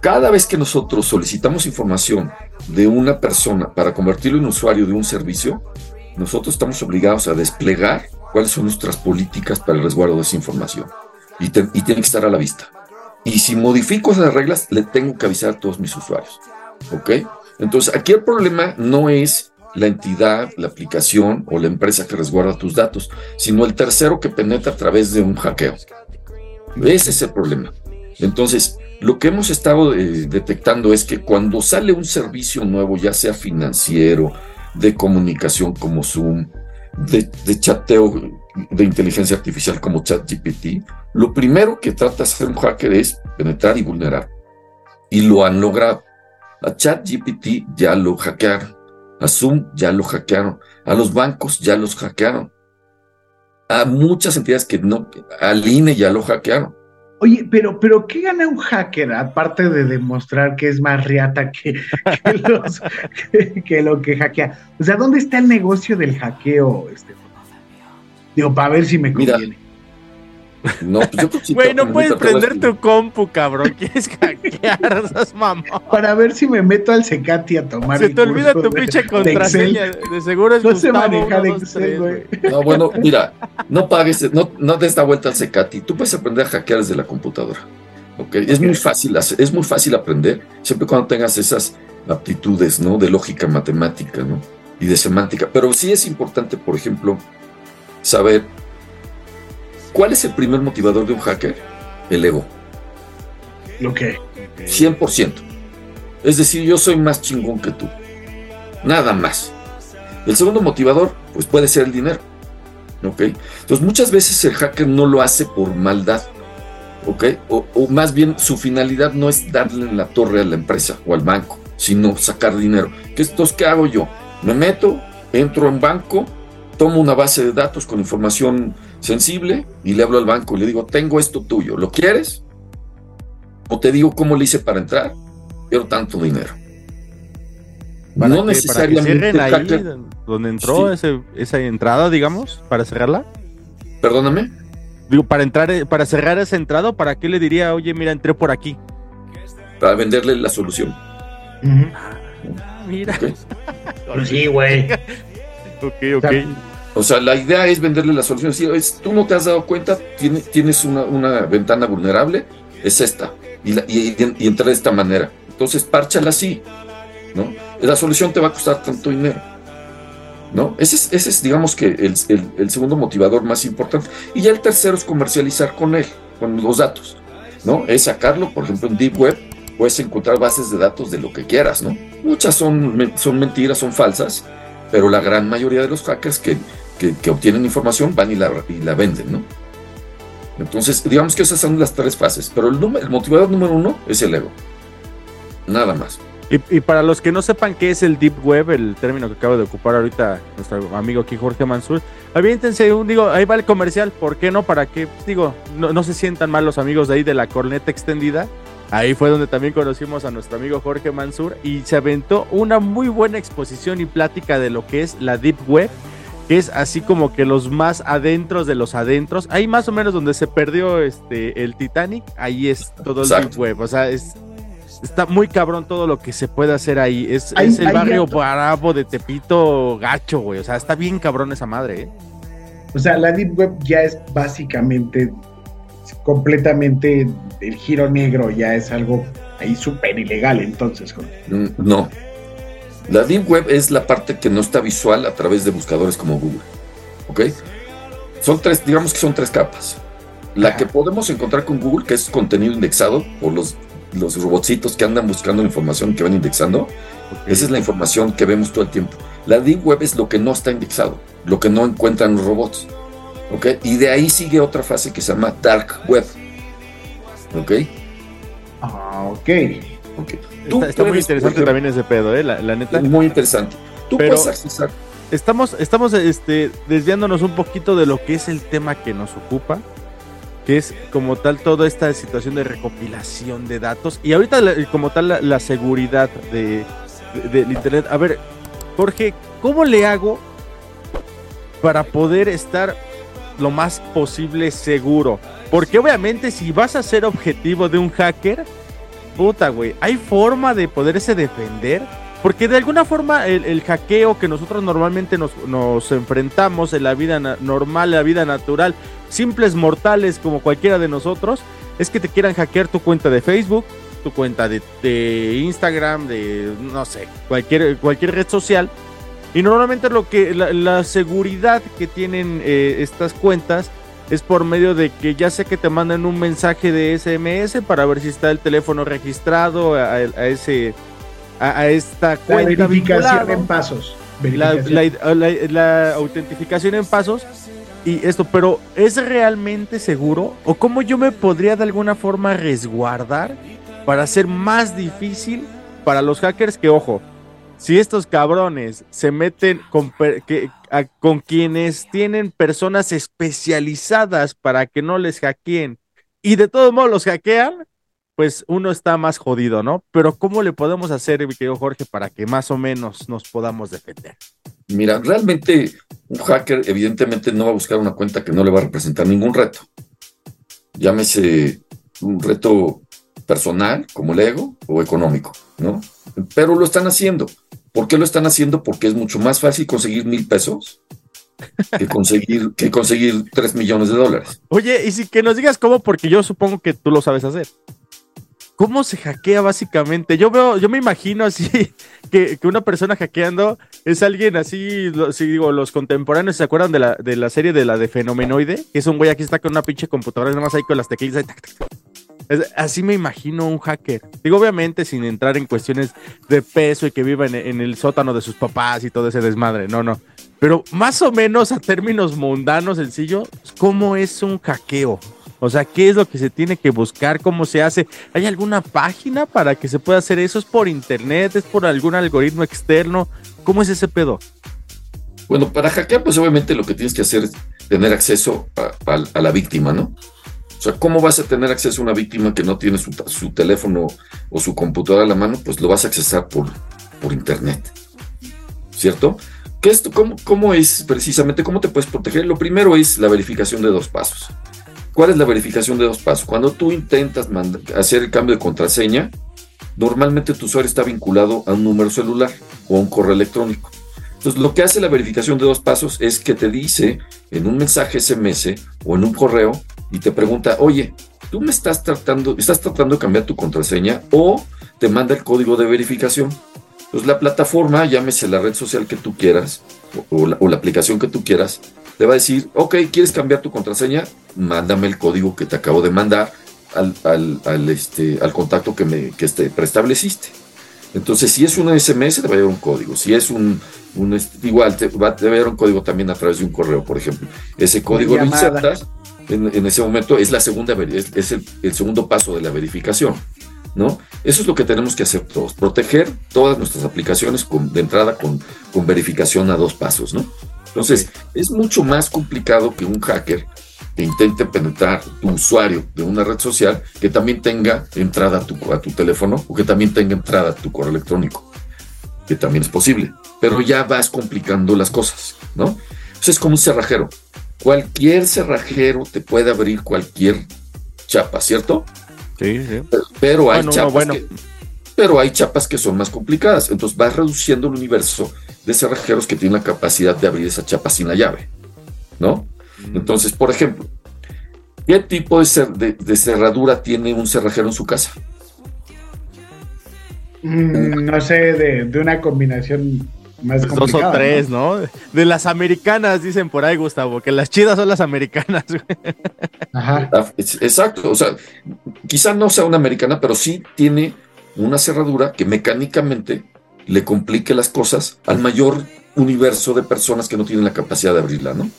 cada vez que nosotros solicitamos información de una persona para convertirlo en usuario de un servicio, nosotros estamos obligados a desplegar cuáles son nuestras políticas para el resguardo de esa información. Y, y tiene que estar a la vista. Y si modifico esas reglas, le tengo que avisar a todos mis usuarios. ¿Ok? Entonces, aquí el problema no es la entidad, la aplicación o la empresa que resguarda tus datos, sino el tercero que penetra a través de un hackeo. Ese es el problema. Entonces, lo que hemos estado eh, detectando es que cuando sale un servicio nuevo, ya sea financiero, de comunicación como Zoom, de, de chateo de inteligencia artificial como ChatGPT, lo primero que trata de hacer un hacker es penetrar y vulnerar. Y lo han logrado. A ChatGPT ya lo hackearon. A Zoom ya lo hackearon. A los bancos ya los hackearon. A muchas entidades que no, al INE ya lo hackearon. Oye, pero, pero ¿qué gana un hacker aparte de demostrar que es más riata que, que que- que lo que hackea? O sea, ¿dónde está el negocio del hackeo? Este? Digo, para ver si me Mira, conviene. No, pues yo creo que sí Güey, no puedes prender tu compu, cabrón. ¿Quieres hackear esas mamón? Para ver si me meto al Secati a tomar Se el te olvida tu de- pinche de contraseña. De seguro es No manejar uno, dos, Excel, güey. No, bueno, mira, no pagues, no, no des la vuelta al Secati. Tú puedes aprender a hackear desde la computadora. ¿ok? Es muy fácil, hacer- es muy fácil aprender, siempre cuando tengas esas aptitudes, ¿no? De lógica matemática, ¿no? Y de semántica. Pero sí es importante, por ejemplo, saber cuál es el primer motivador de un hacker. El ego. Lo que. 100%. Es decir, yo soy más chingón que tú. Nada más. El segundo motivador, pues puede ser el dinero. ¿Ok? Entonces, muchas veces el hacker no lo hace por maldad. ¿Ok? O, o más bien su finalidad no es darle en la torre a la empresa o al banco, sino sacar dinero. ¿Qué, entonces, ¿qué hago yo? Me meto, entro en banco, tomo una base de datos con información sensible y le hablo al banco y le digo, tengo esto tuyo, ¿lo quieres? O te digo cómo le hice para entrar, quiero tanto dinero. Para no que- para que necesariamente ahí donde entró Sí. ese- esa entrada, digamos, para cerrarla. Perdóname. Digo, para entrar, eh, para cerrar esa entrada, ¿para qué le diría, oye, mira, entré por aquí? Para venderle la solución. Mira. ¿ok? Pues sí, güey. ok, ok. O sea, la idea es venderle la solución. Si es, tú no te has dado cuenta, tiene- tienes una, una ventana vulnerable, es esta. Y, la- y, y- entra de esta manera. Entonces, párchala así. ¿no? La solución te va a costar tanto dinero. ¿no? Ese es, ese es digamos que, el, el- el segundo motivador más importante. Y ya el tercero es comercializar con él, con los datos. ¿no? Es sacarlo, por ejemplo, en Deep Web, puedes encontrar bases de datos de lo que quieras. ¿no? Muchas son, son mentiras, son falsas, pero la gran mayoría de los hackers que, que, que obtienen información van y la, y la venden, ¿no? Entonces, digamos que esas son las tres fases, pero el, el motivador número uno es el ego. Nada más. Y, y para los que no sepan qué es el Deep Web, el término que acaba de ocupar ahorita nuestro amigo aquí Jorge Mansur, aviéntense un, digo, ahí va el comercial, ¿por qué no? Para que, digo, no, no se sientan mal los amigos de ahí de la corneta extendida. Ahí fue donde también conocimos a nuestro amigo Jorge Mansur y se aventó una muy buena exposición y plática de lo que es la Deep Web, que es así como que los más adentros de los adentros. Ahí más o menos donde se perdió este el Titanic, ahí es todo el Exacto. Deep Web. O sea, es, está muy cabrón todo lo que se puede hacer ahí. Es, Ahí- es el ahí barrio bravo de Tepito gacho, güey. O sea, está bien cabrón esa madre, ¿eh? O sea, la Deep Web ya es básicamente completamente el giro negro, ya es algo ahí súper ilegal, entonces. Mm, No. La Deep Web es la parte que no está visual a través de buscadores como Google. ¿Ok? Son tres, digamos que son tres capas. La que podemos encontrar con Google, que es contenido indexado por los, los robotcitos que andan buscando la información que van indexando. Esa es la información que vemos todo el tiempo. La Deep Web es lo que no está indexado, lo que no encuentran los robots. ¿Ok? Y de ahí sigue otra fase que se llama Dark Web. ¿Ok? Ah, ok. Ok. Tú Está, está muy interesante ejemplo, también ese pedo, ¿eh? La, la neta. Es muy interesante. Tú Pero- puedes accesar. Estamos, estamos este, desviándonos un poquito de lo que es el tema que nos ocupa. que es como tal toda esta situación de recopilación de datos y ahorita como tal la, la seguridad de, de- del internet. A ver, Jorge, ¿cómo le hago para poder estar lo más posible seguro? Porque obviamente si vas a ser objetivo de un hacker, puta, güey, ¿hay forma de poderse defender? Porque de alguna forma el, el hackeo que nosotros normalmente nos, nos enfrentamos en la vida normal, en la vida natural, simples mortales como cualquiera de nosotros, es que te quieran hackear tu cuenta de Facebook, tu cuenta de, de Instagram, de no sé, cualquier, cualquier red social. Y normalmente lo que la, la seguridad que tienen eh, estas cuentas es por medio de que ya sé que te mandan un mensaje de SMS para ver si está el teléfono registrado a, a ese a, a esta La cuenta verificación vinculado. en pasos. La, Verificación. la- la- la autentificación en pasos y esto, pero ¿es realmente seguro? ¿O cómo yo me podría de alguna forma resguardar para hacer más difícil para los hackers que, ojo, si estos cabrones se meten con, que- a- con quienes tienen personas especializadas para que no les hackeen y de todos modos los hackean, pues uno está más jodido, ¿no? Pero ¿cómo le podemos hacer, mi querido Jorge, para que más o menos nos podamos defender? Mira, realmente un hacker evidentemente no va a buscar una cuenta que no le va a representar ningún reto. Llámese un reto personal, como el ego, o económico, ¿no? Pero lo están haciendo. ¿Por qué lo están haciendo? Porque es mucho más fácil conseguir mil pesos que conseguir, que conseguir tres millones de dólares. Oye, y si que nos digas cómo, porque yo supongo que tú lo sabes hacer. ¿Cómo se hackea básicamente? Yo veo, yo me imagino así que, que una persona hackeando es alguien así, si digo, los contemporáneos se acuerdan de la, de la serie de la de Fenomenoide, que es un güey aquí está con una pinche computadora, nada más ahí con las teclitas. tac, tac, tac. Así me imagino un hacker. Digo, obviamente sin entrar en cuestiones de peso y que viva en, el sótano de sus papás y todo ese desmadre, no, no. Pero más o menos a términos mundanos, sencillo, ¿cómo es un hackeo? O sea, ¿qué es lo que se tiene que buscar? ¿Cómo se hace? ¿Hay alguna página para que se pueda hacer eso? ¿Es por internet? ¿Es por algún algoritmo externo? ¿Cómo es ese pedo? Bueno, para hackear, pues obviamente lo que tienes que hacer es tener acceso a la víctima, ¿no? O sea, ¿cómo vas a tener acceso a una víctima que no tiene su, su teléfono o su computadora a la mano? Pues lo vas a accesar por, por internet, ¿cierto? ¿Qué es, cómo, ¿Cómo es precisamente, cómo te puedes proteger? Lo primero es la verificación de dos pasos. ¿Cuál es la verificación de dos pasos? Cuando tú intentas hacer el cambio de contraseña, normalmente tu usuario está vinculado a un número celular o a un correo electrónico. Entonces, lo que hace la verificación de dos pasos es que te dice en un mensaje SMS o en un correo y te pregunta, oye, tú me estás tratando, estás tratando de cambiar tu contraseña o te manda el código de verificación. Entonces, la plataforma, llámese la red social que tú quieras o, la, aplicación que tú quieras, te va a decir, ok, ¿quieres cambiar tu contraseña? Mándame el código que te acabo de mandar al, este, contacto que, me, este, preestableciste. Entonces, si es un SMS, te va a llegar un código. Si es un, igual, te va, te va a llegar un código también a través de un correo, por ejemplo. Ese código lo insertas, en, en ese momento es la segunda, es, es el, el segundo paso de la verificación, ¿no? Eso es lo que tenemos que hacer todos, proteger todas nuestras aplicaciones con, de entrada con, con verificación a dos pasos, ¿no? Entonces, es mucho más complicado que un hacker que intente penetrar tu usuario de una red social que también tenga entrada a tu, a tu teléfono o que también tenga entrada a tu correo electrónico, que también es posible, pero ya vas complicando las cosas, ¿no? Entonces es como un cerrajero. Cualquier cerrajero te puede abrir cualquier chapa, ¿cierto? Sí, sí. Pero hay Bueno, no, chapas bueno. que, pero hay chapas que son más complicadas. Entonces vas reduciendo el universo de cerrajeros que tienen la capacidad de abrir esa chapa sin la llave, ¿no? Entonces, por ejemplo, ¿qué tipo de, cer- de- de cerradura tiene un cerrajero en su casa? Mm, no sé, de, de una combinación más Pues dos complicada. o tres, ¿no? De las americanas, dicen por ahí, Gustavo, que las chidas son las americanas. güey. Ajá. Ah, es- Exacto, o sea, quizá no sea una americana, pero sí tiene una cerradura que mecánicamente le complique las cosas al mayor universo de personas que no tienen la capacidad de abrirla, ¿no?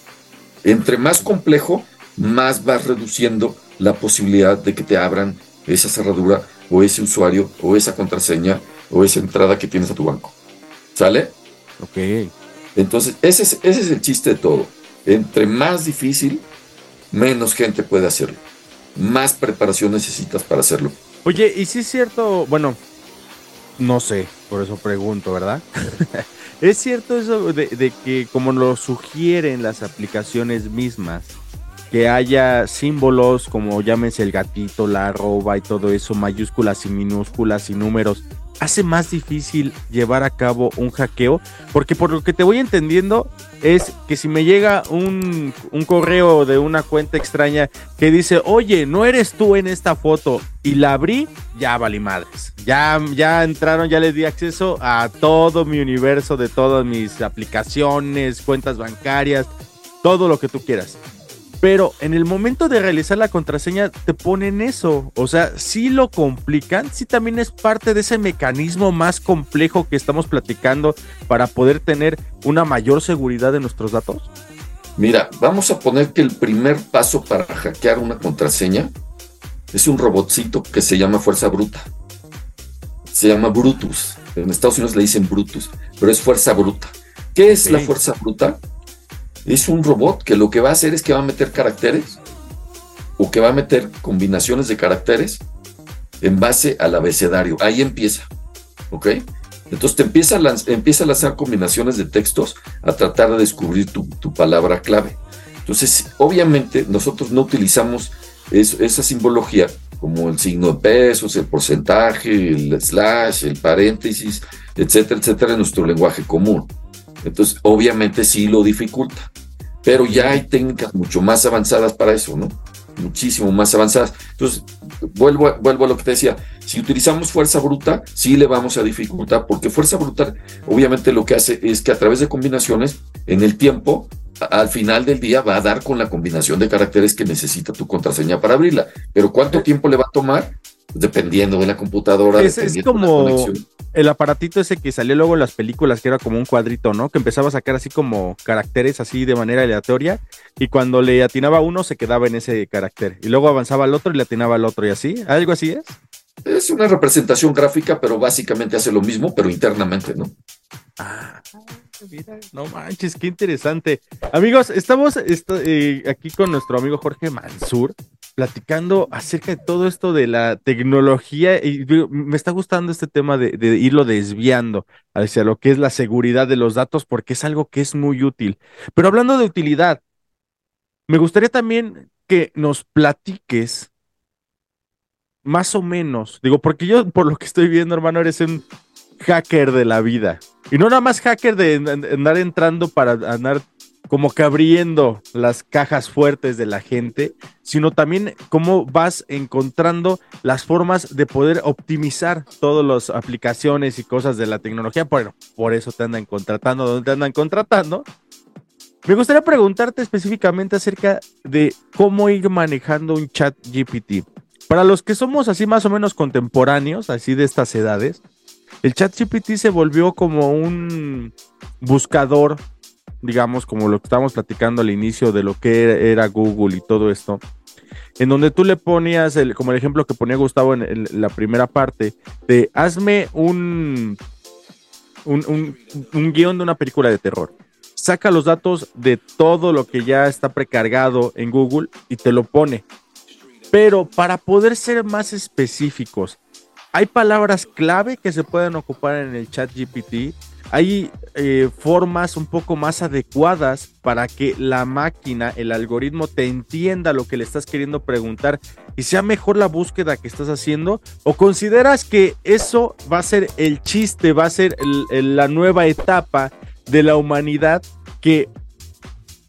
Entre más complejo, más vas reduciendo la posibilidad de que te abran esa cerradura o ese usuario o esa contraseña o esa entrada que tienes a tu banco. ¿Sale? Ok. Entonces, ese es, ese es el chiste de todo. Entre más difícil, menos gente puede hacerlo. más preparación necesitas para hacerlo. Oye, y si es cierto, bueno, no sé, por eso pregunto, ¿verdad? ¿Es cierto eso de, de, que como lo sugieren las aplicaciones mismas, que haya símbolos como llámense el gatito, la arroba y todo eso, mayúsculas y minúsculas y números, hace más difícil llevar a cabo un hackeo? Porque por lo que te voy entendiendo es que si me llega un, un, correo de una cuenta extraña que dice, oye, no eres tú en esta foto, y la abrí, ya valí madres. Ya, ya entraron, ya les di acceso a todo mi universo de todas mis aplicaciones, cuentas bancarias, todo lo que tú quieras. Pero en el momento de realizar la contraseña te ponen eso. O sea, sí lo complican, sí también es parte de ese mecanismo más complejo que estamos platicando para poder tener una mayor seguridad de nuestros datos. Mira, vamos a poner que el primer paso para hackear una contraseña es un robotcito que se llama Fuerza Bruta. Se llama Brutus. En Estados Unidos le dicen Brutus, pero es Fuerza Bruta. ¿Qué es sí. la Fuerza Bruta? Es un robot que lo que va a hacer es que va a meter caracteres o que va a meter combinaciones de caracteres en base al abecedario. Ahí empieza, ¿ok? Entonces te empieza a, lanzar, empieza a lanzar combinaciones de textos a tratar de descubrir tu, tu palabra clave. Entonces, obviamente, nosotros no utilizamos esa simbología como el signo de pesos, el porcentaje, el slash, el paréntesis, etcétera, etcétera, en nuestro lenguaje común. Entonces, obviamente sí lo dificulta, pero ya hay técnicas mucho más avanzadas para eso, ¿no? Muchísimo más avanzadas. Entonces, vuelvo a, vuelvo a lo que te decía, si utilizamos fuerza bruta, sí le vamos a dificultar, porque fuerza bruta obviamente lo que hace es que a través de combinaciones, en el tiempo, al final del día va a dar con la combinación de caracteres que necesita tu contraseña para abrirla. Pero ¿cuánto tiempo le va a tomar? Dependiendo de la computadora. Es, es como el aparatito ese que salió luego en las películas, que era como un cuadrito, ¿no? Que empezaba a sacar así como caracteres así de manera aleatoria. Y cuando le atinaba uno, se quedaba en ese carácter. Y luego avanzaba al otro y le atinaba al otro y así. ¿Algo así es? Es una representación gráfica, pero básicamente hace lo mismo, pero internamente, ¿no? Ah, mira, no manches, qué interesante. Amigos, estamos eh, aquí con nuestro amigo Jorge Mansur, platicando acerca de todo esto de la tecnología y me está gustando este tema de, irlo desviando hacia lo que es la seguridad de los datos porque es algo que es muy útil. Pero hablando de utilidad, me gustaría también que nos platiques más o menos, digo, porque yo por lo que estoy viendo, hermano, eres un hacker de la vida. Y no nada más hacker de andar entrando para andar como que abriendo las cajas fuertes de la gente, sino también cómo vas encontrando las formas de poder optimizar todas las aplicaciones y cosas de la tecnología. Bueno, por eso te andan contratando, donde te andan contratando. Me gustaría preguntarte específicamente acerca de cómo ir manejando un chat GPT. Para los que somos así más o menos contemporáneos, así de estas edades, el chat GPT se volvió como un buscador digamos, como lo que estábamos platicando al inicio de lo que era, Google y todo esto, en donde tú le ponías, el, como el ejemplo que ponía Gustavo en, la primera parte, de hazme un, un, un, un, guion de una película de terror. Saca los datos de todo lo que ya está precargado en Google y te lo pone. Pero para poder ser más específicos, hay palabras clave que se pueden ocupar en el chat GPT hay eh, formas un poco más adecuadas para que la máquina, el algoritmo te entienda lo que le estás queriendo preguntar y sea mejor la búsqueda que estás haciendo o consideras que eso va a ser el chiste, va a ser la nueva etapa de la humanidad que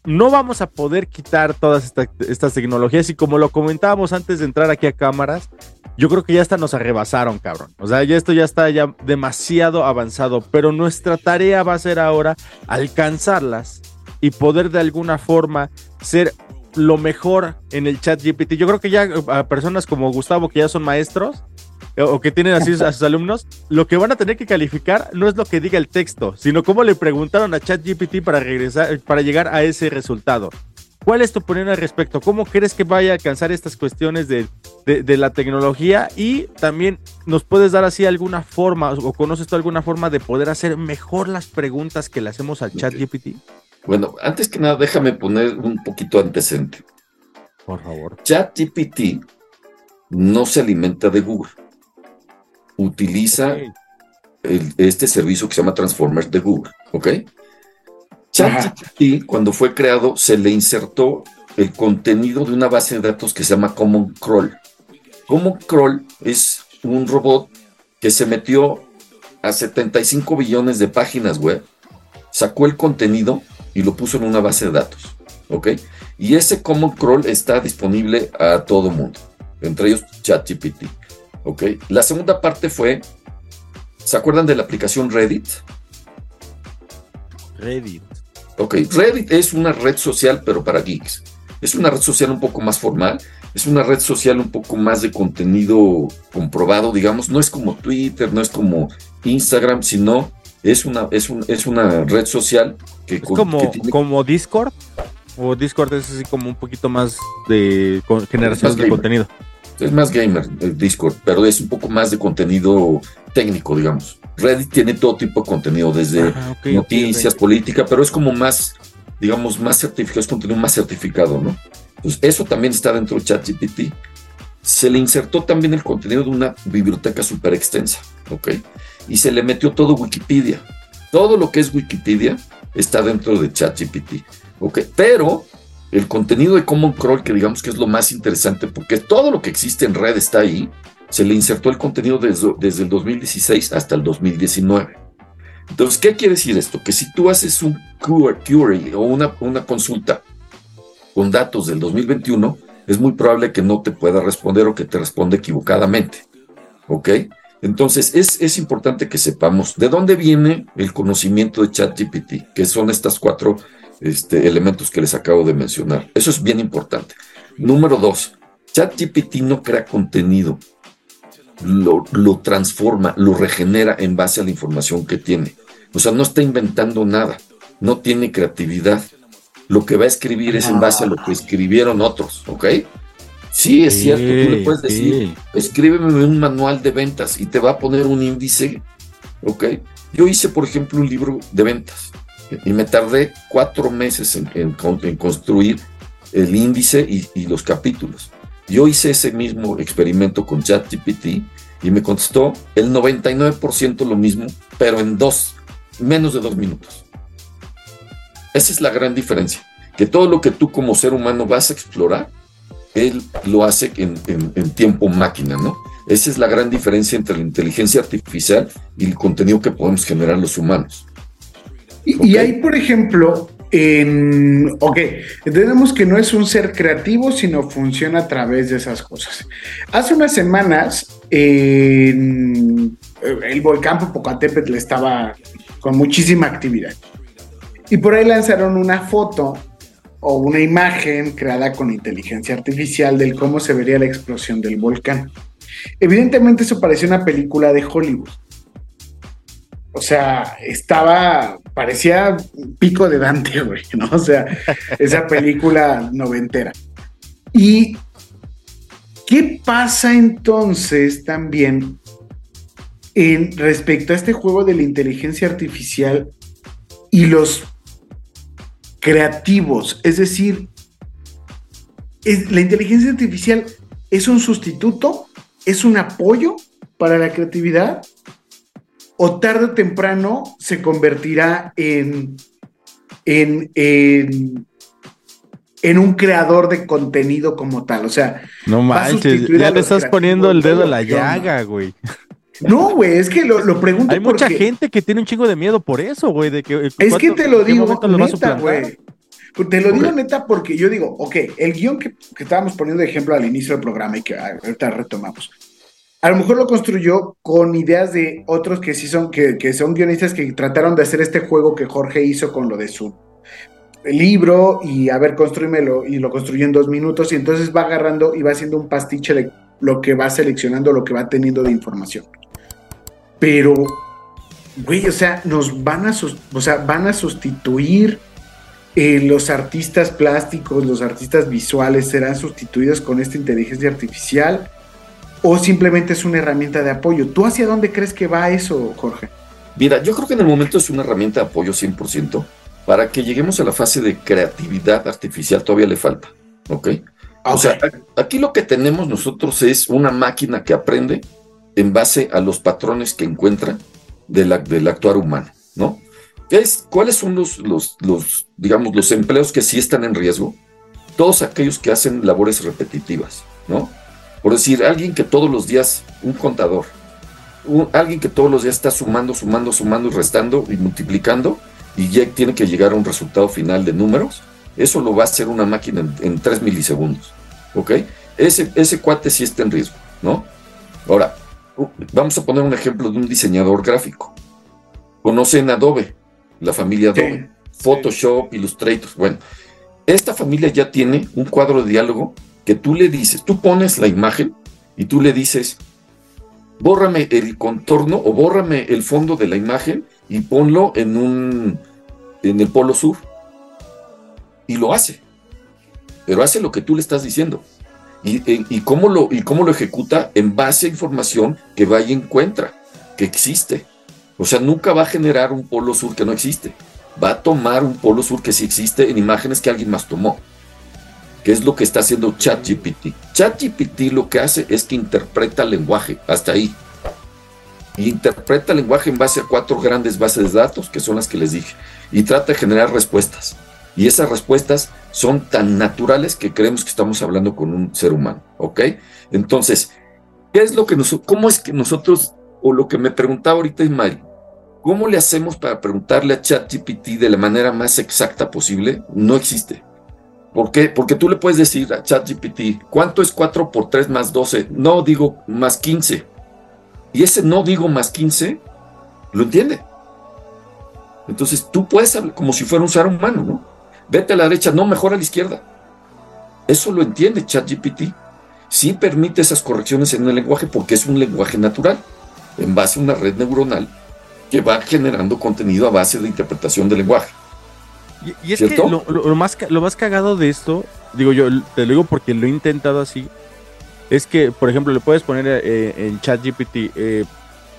no vamos a poder quitar todas esta, estas tecnologías y como lo comentábamos antes de entrar aquí a cámaras, yo creo que ya hasta nos arrebasaron, cabrón. O sea, ya esto ya está ya demasiado avanzado, pero nuestra tarea va a ser ahora alcanzarlas y poder de alguna forma ser lo mejor en el chat GPT. Yo creo que ya a personas como Gustavo, que ya son maestros, o que tienen así a sus alumnos, lo que van a tener que calificar no es lo que diga el texto, sino cómo le preguntaron a ChatGPT para regresar, para llegar a ese resultado. ¿Cuál es tu opinión al respecto? ¿Cómo crees que vaya a alcanzar estas cuestiones de, de, de, la tecnología? Y también nos puedes dar así alguna forma, o conoces tú alguna forma de poder hacer mejor las preguntas que le hacemos al chat GPT? Bueno, antes que nada, déjame poner un poquito antecedente. Por favor. ChatGPT no se alimenta de Google. Utiliza el- este servicio que se llama Transformers de Google, ¿ok? ChatGPT, cuando fue creado, se le insertó el contenido de una base de datos que se llama Common Crawl. Common Crawl es un robot que se metió a 75 billones de páginas web, sacó el contenido y lo puso en una base de datos, ¿ok? Y ese Common Crawl está disponible a todo mundo, entre ellos ChatGPT, ¿ok? La segunda parte fue, ¿se acuerdan de la aplicación Reddit? Reddit. Ok, Reddit es una red social, pero para geeks. Es una red social un poco más formal, es una red social un poco más de contenido comprobado, digamos. No es como Twitter, no es como Instagram, sino es una, es un- es una red social que, Es con- como, que tiene- como Discord. O Discord es así como un poquito más de generación Más de gamer. contenido. es más gamer el Discord, pero es un poco más de contenido técnico, digamos. Reddit tiene todo tipo de contenido, desde noticias, ok. política, pero es como más, digamos, más certificado, es contenido más certificado, ¿no? Pues eso también está dentro de ChatGPT. Se le insertó también el contenido de una biblioteca súper extensa, ¿ok? Y se le metió todo Wikipedia. Todo lo que es Wikipedia está dentro de ChatGPT, ¿ok? Pero el contenido de Common Crawl, que digamos que es lo más interesante, porque todo lo que existe en red está ahí, se le insertó el contenido desde, desde el 2016 hasta el 2019. Entonces, ¿qué quiere decir esto? Que si tú haces un query, o una, una consulta con datos del 2021, es muy probable que no te pueda responder o que te responda equivocadamente. ¿Ok? Entonces, es, es importante que sepamos de dónde viene el conocimiento de ChatGPT, que son estas cuatro este, elementos que les acabo de mencionar. Eso es bien importante. Número dos, ChatGPT no crea contenido, lo, lo transforma, lo regenera en base a la información que tiene. O sea, no está inventando nada, no tiene creatividad. Lo que va a escribir es en base a lo que escribieron otros, ¿ok? Sí, es cierto, tú le puedes decir, escríbeme un manual de ventas y te va a poner un índice, ¿ok? Yo hice, por ejemplo, un libro de ventas y me tardé cuatro meses en, en con- en construir el índice y, y los capítulos. Yo hice ese mismo experimento con ChatGPT y me contestó el 99% lo mismo, pero en dos, menos de dos minutos. Esa es la gran diferencia, que todo lo que tú como ser humano vas a explorar, él lo hace en, en- en tiempo máquina, ¿no? Esa es la gran diferencia entre la inteligencia artificial y el contenido que podemos generar los humanos. Y, y ahí, por ejemplo, en. Ok, entendemos que no es un ser creativo, sino funciona a través de esas cosas. Hace unas semanas, en el volcán Popocatépetl estaba con muchísima actividad. Y por ahí lanzaron una foto o una imagen creada con inteligencia artificial del cómo se vería la explosión del volcán. Evidentemente, eso parecía una película de Hollywood. O sea, estaba, parecía pico de Dante, güey, ¿no? O sea, esa película noventera. ¿Y qué pasa entonces también en respecto a este juego de la inteligencia artificial y los creativos? Es decir, ¿es- ¿la inteligencia artificial es un sustituto? ¿Es un apoyo para la creatividad? O tarde o temprano se convertirá en, en, en, en un creador de contenido como tal. O sea, No a manches, ya a le estás poniendo el dedo en la llaga, güey. No, güey, es que lo, lo pregunto Hay mucha gente que tiene un chingo de miedo por eso, güey, de que es que te lo ¿en qué digo lo a neta, güey. Te lo digo neta porque yo digo, ok, el guion que, que estábamos poniendo de ejemplo al inicio del programa y que ah, ahorita retomamos, a lo mejor lo construyó con ideas de otros que sí son, que, que son guionistas que trataron de hacer este juego que Jorge hizo con lo de su libro y a ver, construímelo y lo construyó en dos minutos y entonces va agarrando y va haciendo un pastiche de lo que va seleccionando, lo que va teniendo de información. Pero, güey, o sea, nos van a, o sea, van a sustituir eh, los artistas plásticos, los artistas visuales, serán sustituidos con esta inteligencia artificial o simplemente es una herramienta de apoyo. ¿Tú hacia dónde crees que va eso, Jorge? Mira, yo creo que en el momento es una herramienta de apoyo 100%. Para que lleguemos a la fase de creatividad artificial todavía le falta, ¿ok? O sea, aquí lo que tenemos nosotros es una máquina que aprende en base a los patrones que encuentra de la- del actuar humano, ¿no? ¿Qué es, ¿Cuáles son los, los, los, digamos, los empleos que sí están en riesgo? Todos aquellos que hacen labores repetitivas, ¿no? Por decir, alguien que todos los días, un contador, un- alguien que todos los días está sumando, sumando, sumando y restando y multiplicando y ya tiene que llegar a un resultado final de números, eso lo va a hacer una máquina en, en 3 milisegundos, ¿ok? Ese, ese cuate sí está en riesgo, ¿no? Ahora, vamos a poner un ejemplo de un diseñador gráfico. Conocen Adobe, la familia Adobe, Photoshop, Illustrator. Bueno, esta familia ya tiene un cuadro de diálogo que tú le dices, tú pones la imagen y tú le dices, bórrame el contorno o bórrame el fondo de la imagen y ponlo en un en el polo sur. Y lo hace. Pero hace lo que tú le estás diciendo. Y, y- cómo lo, y cómo lo ejecuta en base a información que va y encuentra, que existe. O sea, nunca va a generar un polo sur que no existe. Va a tomar un polo sur que sí existe en imágenes que alguien más tomó. Que es lo que está haciendo ChatGPT. ChatGPT lo que hace es que interpreta el lenguaje, hasta ahí. Interpreta el lenguaje en base a cuatro grandes bases de datos, que son las que les dije. Y trata de generar respuestas. Y esas respuestas son tan naturales que creemos que estamos hablando con un ser humano, ¿ok? Entonces, ¿qué es lo que nosotros, cómo es que nosotros, o lo que me preguntaba ahorita Ismael, ¿cómo le hacemos para preguntarle a ChatGPT de la manera más exacta posible? No existe. ¿Por qué? Porque tú le puedes decir a ChatGPT, ¿cuánto es 4 por 3 más 12? No digo más 15. Y ese no digo más 15 lo entiende. Entonces tú puedes hablar como si fuera un ser humano, ¿no? Vete a la derecha, no, mejor a la izquierda. Eso lo entiende ChatGPT. Sí permite esas correcciones en el lenguaje porque es un lenguaje natural, en base a una red neuronal que va generando contenido a base de interpretación del lenguaje. Y, y es que lo, lo- lo más, lo más cagado de esto, digo yo, te lo digo porque lo he intentado así, es que, por ejemplo, le puedes poner eh, en ChatGPT, eh,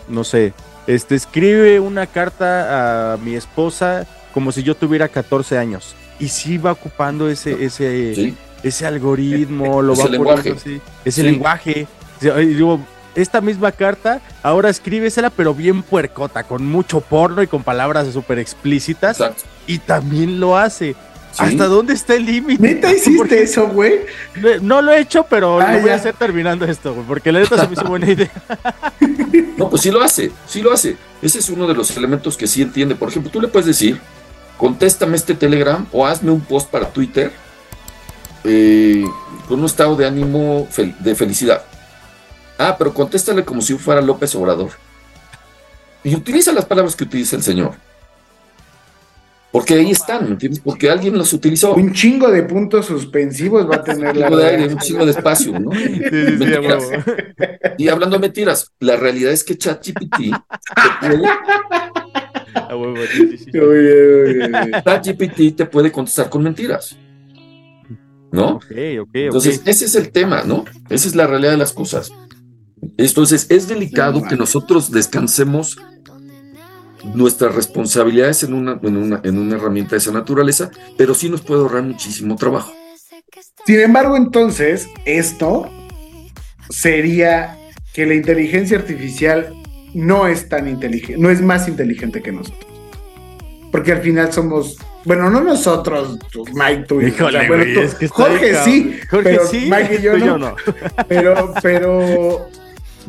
no sé, este, escribe una carta a mi esposa como si yo tuviera 14 años. Y sí va ocupando ese, ese, Sí. ese algoritmo, lo Ese va poniendo lenguaje. así, ese Sí. lenguaje. Y digo, esta misma carta, ahora escríbesela, pero bien puercota, con mucho porno y con palabras súper explícitas. Exacto. Y también lo hace. Sí. ¿Hasta dónde está el límite? ¿Neta hiciste Porque- eso, güey? No- No lo he hecho, pero Ah, lo voy ya. a hacer terminando esto, güey. Porque la neta se me hizo buena idea. No, pues sí lo hace, sí lo hace. Ese es uno de los elementos que sí entiende. Por ejemplo, tú le puedes decir, contéstame este Telegram o hazme un post para Twitter eh, con un estado de ánimo fel- de felicidad. Ah, pero contéstale como si fuera López Obrador. Y utiliza las palabras que utiliza el señor. Porque ahí están, ¿me entiendes? Porque alguien los utilizó. Un chingo de puntos suspensivos va a tener Un la chingo de aire, un chingo de espacio, ¿no? Y hablando de mentiras, la realidad es que ChatGPT te puede ChatGPT te puede contestar con mentiras. ¿No? Ok, ok, Entonces, ese es el tema, ¿no? Esa es la realidad de las cosas. Entonces, es delicado que nosotros descansemos nuestras responsabilidades en una, en una, en una herramienta de esa naturaleza, pero sí nos puede ahorrar muchísimo trabajo. Sin embargo, entonces, esto sería que la inteligencia artificial no es tan inteligente, no es más inteligente que nosotros. Porque al final somos, bueno, no nosotros, tú, Mike, tú y Híjole, o sea, bueno, güey, tú- es que está Jorge bien, sí. Jorge pero sí, Mike y yo tú y no. yo no. Pero, pero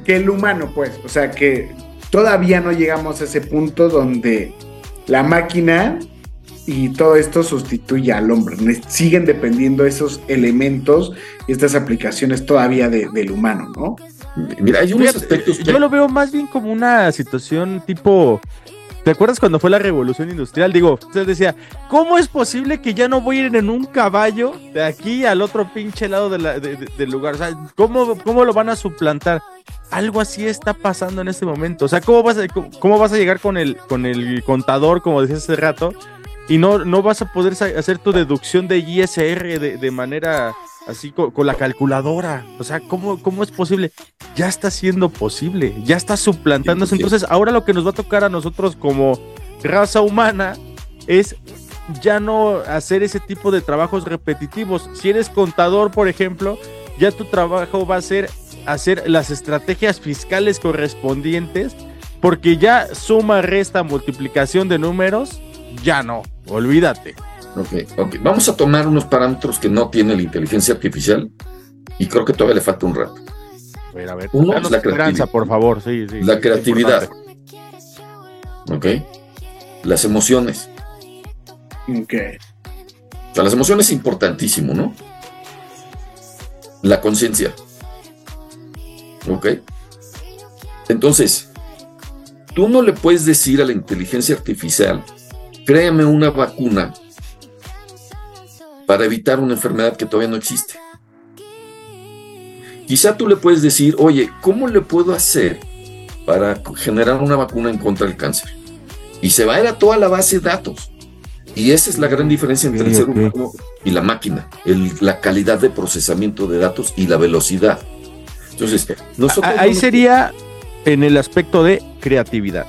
que el humano, pues, o sea, que todavía no llegamos a ese punto donde la máquina y todo esto sustituye al hombre. Siguen dependiendo esos elementos y estas aplicaciones todavía de- del humano, ¿no? Mira, hay unos aspectos que- Yo lo veo más bien como una situación tipo. ¿Te acuerdas cuando fue la revolución industrial? Digo, usted decía, ¿cómo es posible que ya no voy a ir en un caballo de aquí al otro pinche lado de la- de- de- del lugar? O sea, ¿cómo, ¿cómo lo van a suplantar? Algo así está pasando en este momento. O sea, ¿cómo vas a, cómo, cómo vas a llegar con el, con el contador, como decías hace rato, y no, no vas a poder hacer tu deducción de ISR de, de manera así co- con, la calculadora? O sea, ¿cómo, ¿cómo es posible? Ya está siendo posible, ya está suplantándose. Entonces, ahora lo que nos va a tocar a nosotros como raza humana es ya no hacer ese tipo de trabajos repetitivos. Si eres contador, por ejemplo, ya tu trabajo va a ser hacer las estrategias fiscales correspondientes, porque ya suma, resta, multiplicación de números, ya no, olvídate. Ok, ok. Vamos a tomar unos parámetros que no tiene la inteligencia artificial y creo que todavía le falta un rato. A ver, a ver, Uno es la esperanza, creatividad. por favor, sí, sí. La creatividad. ¿Ok? Las emociones. Ok. O sea, las emociones es importantísimo, ¿no? La conciencia. ¿Ok? Entonces, tú no le puedes decir a la inteligencia artificial, créame una vacuna para evitar una enfermedad que todavía no existe. Quizá tú le puedes decir, oye, ¿cómo le puedo hacer para generar una vacuna en contra del cáncer? Y se va a ir a toda la base de datos. Y esa es la gran diferencia entre el ser humano y la máquina, el- la calidad de procesamiento de datos y la velocidad. Entonces, nosotros... Ahí no- sería en el aspecto de creatividad.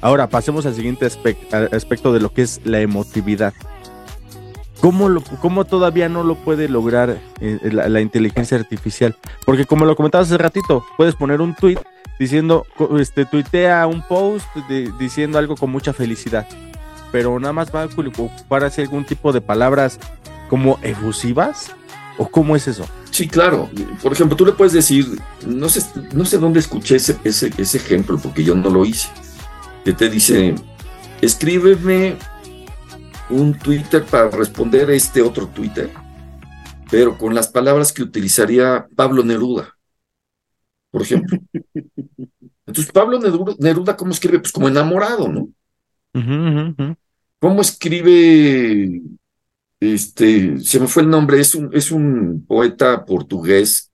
Ahora pasemos al siguiente aspecto de lo que es la emotividad. ¿Cómo, lo- cómo todavía no lo puede lograr eh, la, la inteligencia artificial? Porque como lo comentabas hace ratito, puedes poner un tweet diciendo, este, tuitea un post de- diciendo algo con mucha felicidad, pero nada más va a ocupar así algún tipo de palabras como efusivas o cómo es eso. Sí, claro. Por ejemplo, tú le puedes decir, no sé, no sé dónde escuché ese, ese, ese ejemplo, porque yo no lo hice. Que te dice, escríbeme un Twitter para responder a este otro Twitter, pero con las palabras que utilizaría Pablo Neruda, por ejemplo. Entonces, Pablo Neruda, Neruda ¿cómo escribe? Pues como enamorado, ¿no? Ujú, ujú, ujú. ¿Cómo escribe? Este, se me fue el nombre, es un, es un poeta portugués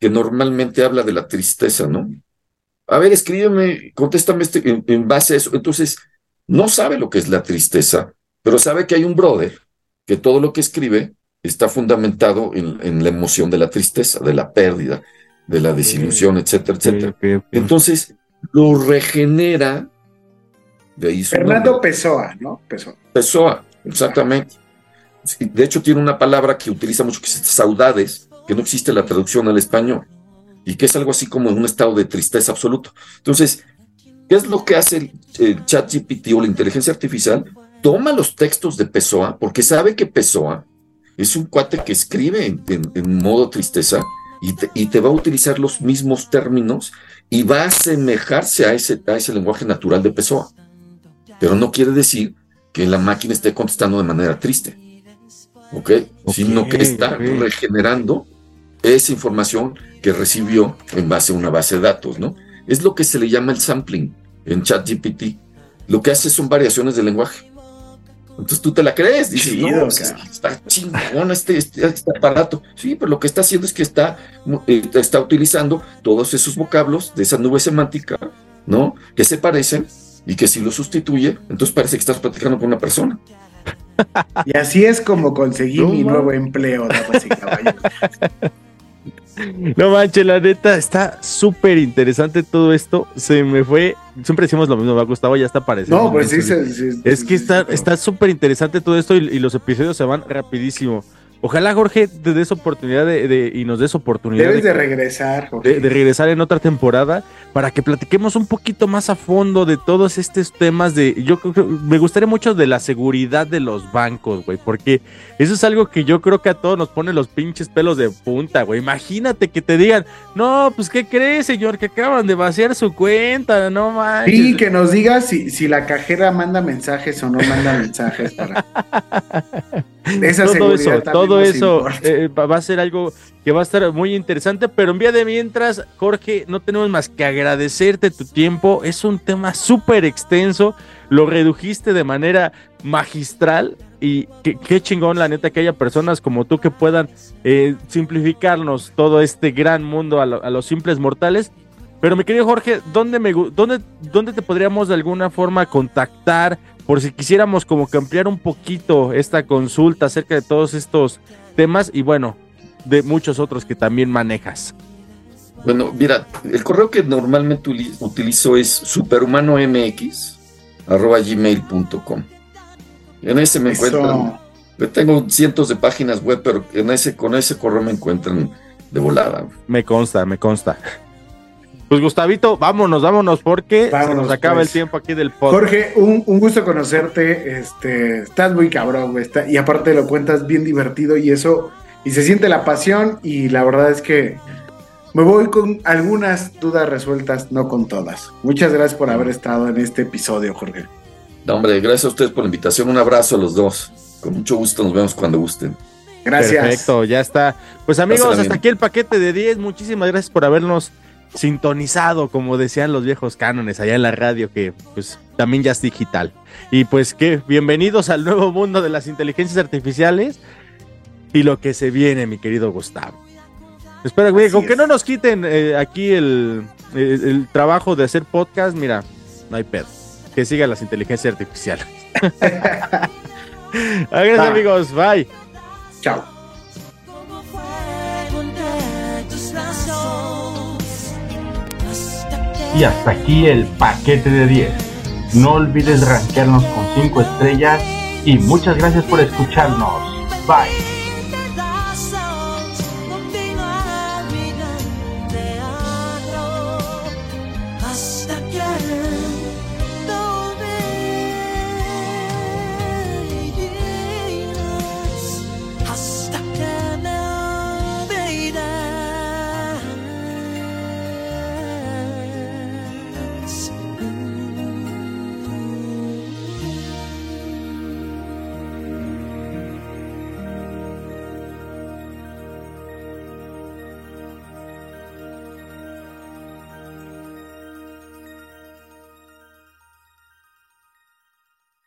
que normalmente habla de la tristeza, ¿no? A ver, escríbeme, contéstame este, en, en base a eso. Entonces, no sabe lo que es la tristeza, pero sabe que hay un brother que todo lo que escribe está fundamentado en, en la emoción de la tristeza, de la pérdida, de la desilusión, etcétera, etcétera. Entonces, lo regenera. De ahí su Fernando nombre. Pessoa, ¿no? Pessoa. Pessoa, exactamente. De hecho, tiene una palabra que utiliza mucho que es saudades, que no existe la traducción al español, y que es algo así como un estado de tristeza absoluto. Entonces, ¿qué es lo que hace el, el chat GPT o la inteligencia artificial? Toma los textos de Pessoa, porque sabe que Pessoa es un cuate que escribe en, en- en modo tristeza y te, y te va a utilizar los mismos términos y va a asemejarse a ese, a ese lenguaje natural de Pessoa. Pero no quiere decir que la máquina esté contestando de manera triste. ¿Ok? Sino que está ok. regenerando esa información que recibió en base a una base de datos, ¿no? Es lo que se le llama el sampling en ChatGPT. Lo que hace son variaciones del lenguaje. Entonces tú te la crees, dices, Chido, no, cabrón. está chingón este, este, este aparato. Sí, pero lo que está haciendo es que está, eh, está utilizando todos esos vocablos de esa nube semántica, ¿no? Que se parecen y que si lo sustituye, entonces parece que estás platicando con una persona. Y así es como conseguí No, mi man. nuevo empleo, damas y caballeros. No manches, la neta, está súper interesante todo esto. Se me fue. Siempre decimos lo mismo, me ha gustado, ya está pareciendo. No, pues sí, se- sí, Es sí, que sí, está sí, está súper interesante todo esto y, y los episodios se van rapidísimo. Ojalá Jorge te des oportunidad de, de- y nos des oportunidad Debes de, de regresar, Jorge. de- de regresar en otra temporada para que platiquemos un poquito más a fondo de todos estos temas de yo creo que me gustaría mucho de la seguridad de los bancos, güey, porque eso es algo que yo creo que a todos nos pone los pinches pelos de punta, güey. Imagínate que te digan, "No, pues qué crees, señor, que acaban de vaciar su cuenta, no manches." Sí, que nos diga si, si la cajera manda mensajes o no manda mensajes para. Esa todo eso, todo eso eh, va a ser algo que va a estar muy interesante, pero en vía de mientras, Jorge, no tenemos más que agradecerte tu tiempo. Es un tema súper extenso, lo redujiste de manera magistral y qué, chingón, la neta, que haya personas como tú que puedan eh, simplificarnos todo este gran mundo a, lo- a los simples mortales. Pero mi querido Jorge, ¿dónde, me, dónde, ¿dónde te podríamos de alguna forma contactar? Por si quisiéramos como que ampliar un poquito esta consulta acerca de todos estos temas y bueno, de muchos otros que también manejas. Bueno, mira, el correo que normalmente utilizo es superhumanomx arroba gmail.com. En ese me Eso. encuentran. Yo tengo cientos de páginas web, pero en ese, con ese correo me encuentran de volada. Me consta, me consta. Pues Gustavito, vámonos, vámonos, porque se nos acaba pues. el tiempo aquí del podcast. Jorge, un, un gusto conocerte. Este, estás muy cabrón, güey. está- y aparte lo cuentas bien divertido y eso. Y se siente la pasión. Y la verdad es que me voy con algunas dudas resueltas, no con todas. Muchas gracias por haber estado en este episodio, Jorge. No, hombre, gracias a ustedes por la invitación. Un abrazo a los dos. Con mucho gusto nos vemos cuando gusten. Gracias. Perfecto, ya está. Pues amigos, hasta aquí el paquete de 10. Muchísimas gracias por habernos sintonizado, como decían los viejos cánones allá en la radio, que pues también ya es digital. Y pues que bienvenidos al nuevo mundo de las inteligencias artificiales y lo que se viene, mi querido Gustavo. Espera, güey, con que no nos quiten eh, aquí el, el- el trabajo de hacer podcast, mira, no hay pedo. Que sigan las inteligencias artificiales. Gracias, amigos. Bye. Chao. Y hasta aquí el paquete de 10. No olvides rankearnos con 5 estrellas y muchas gracias por escucharnos. Bye.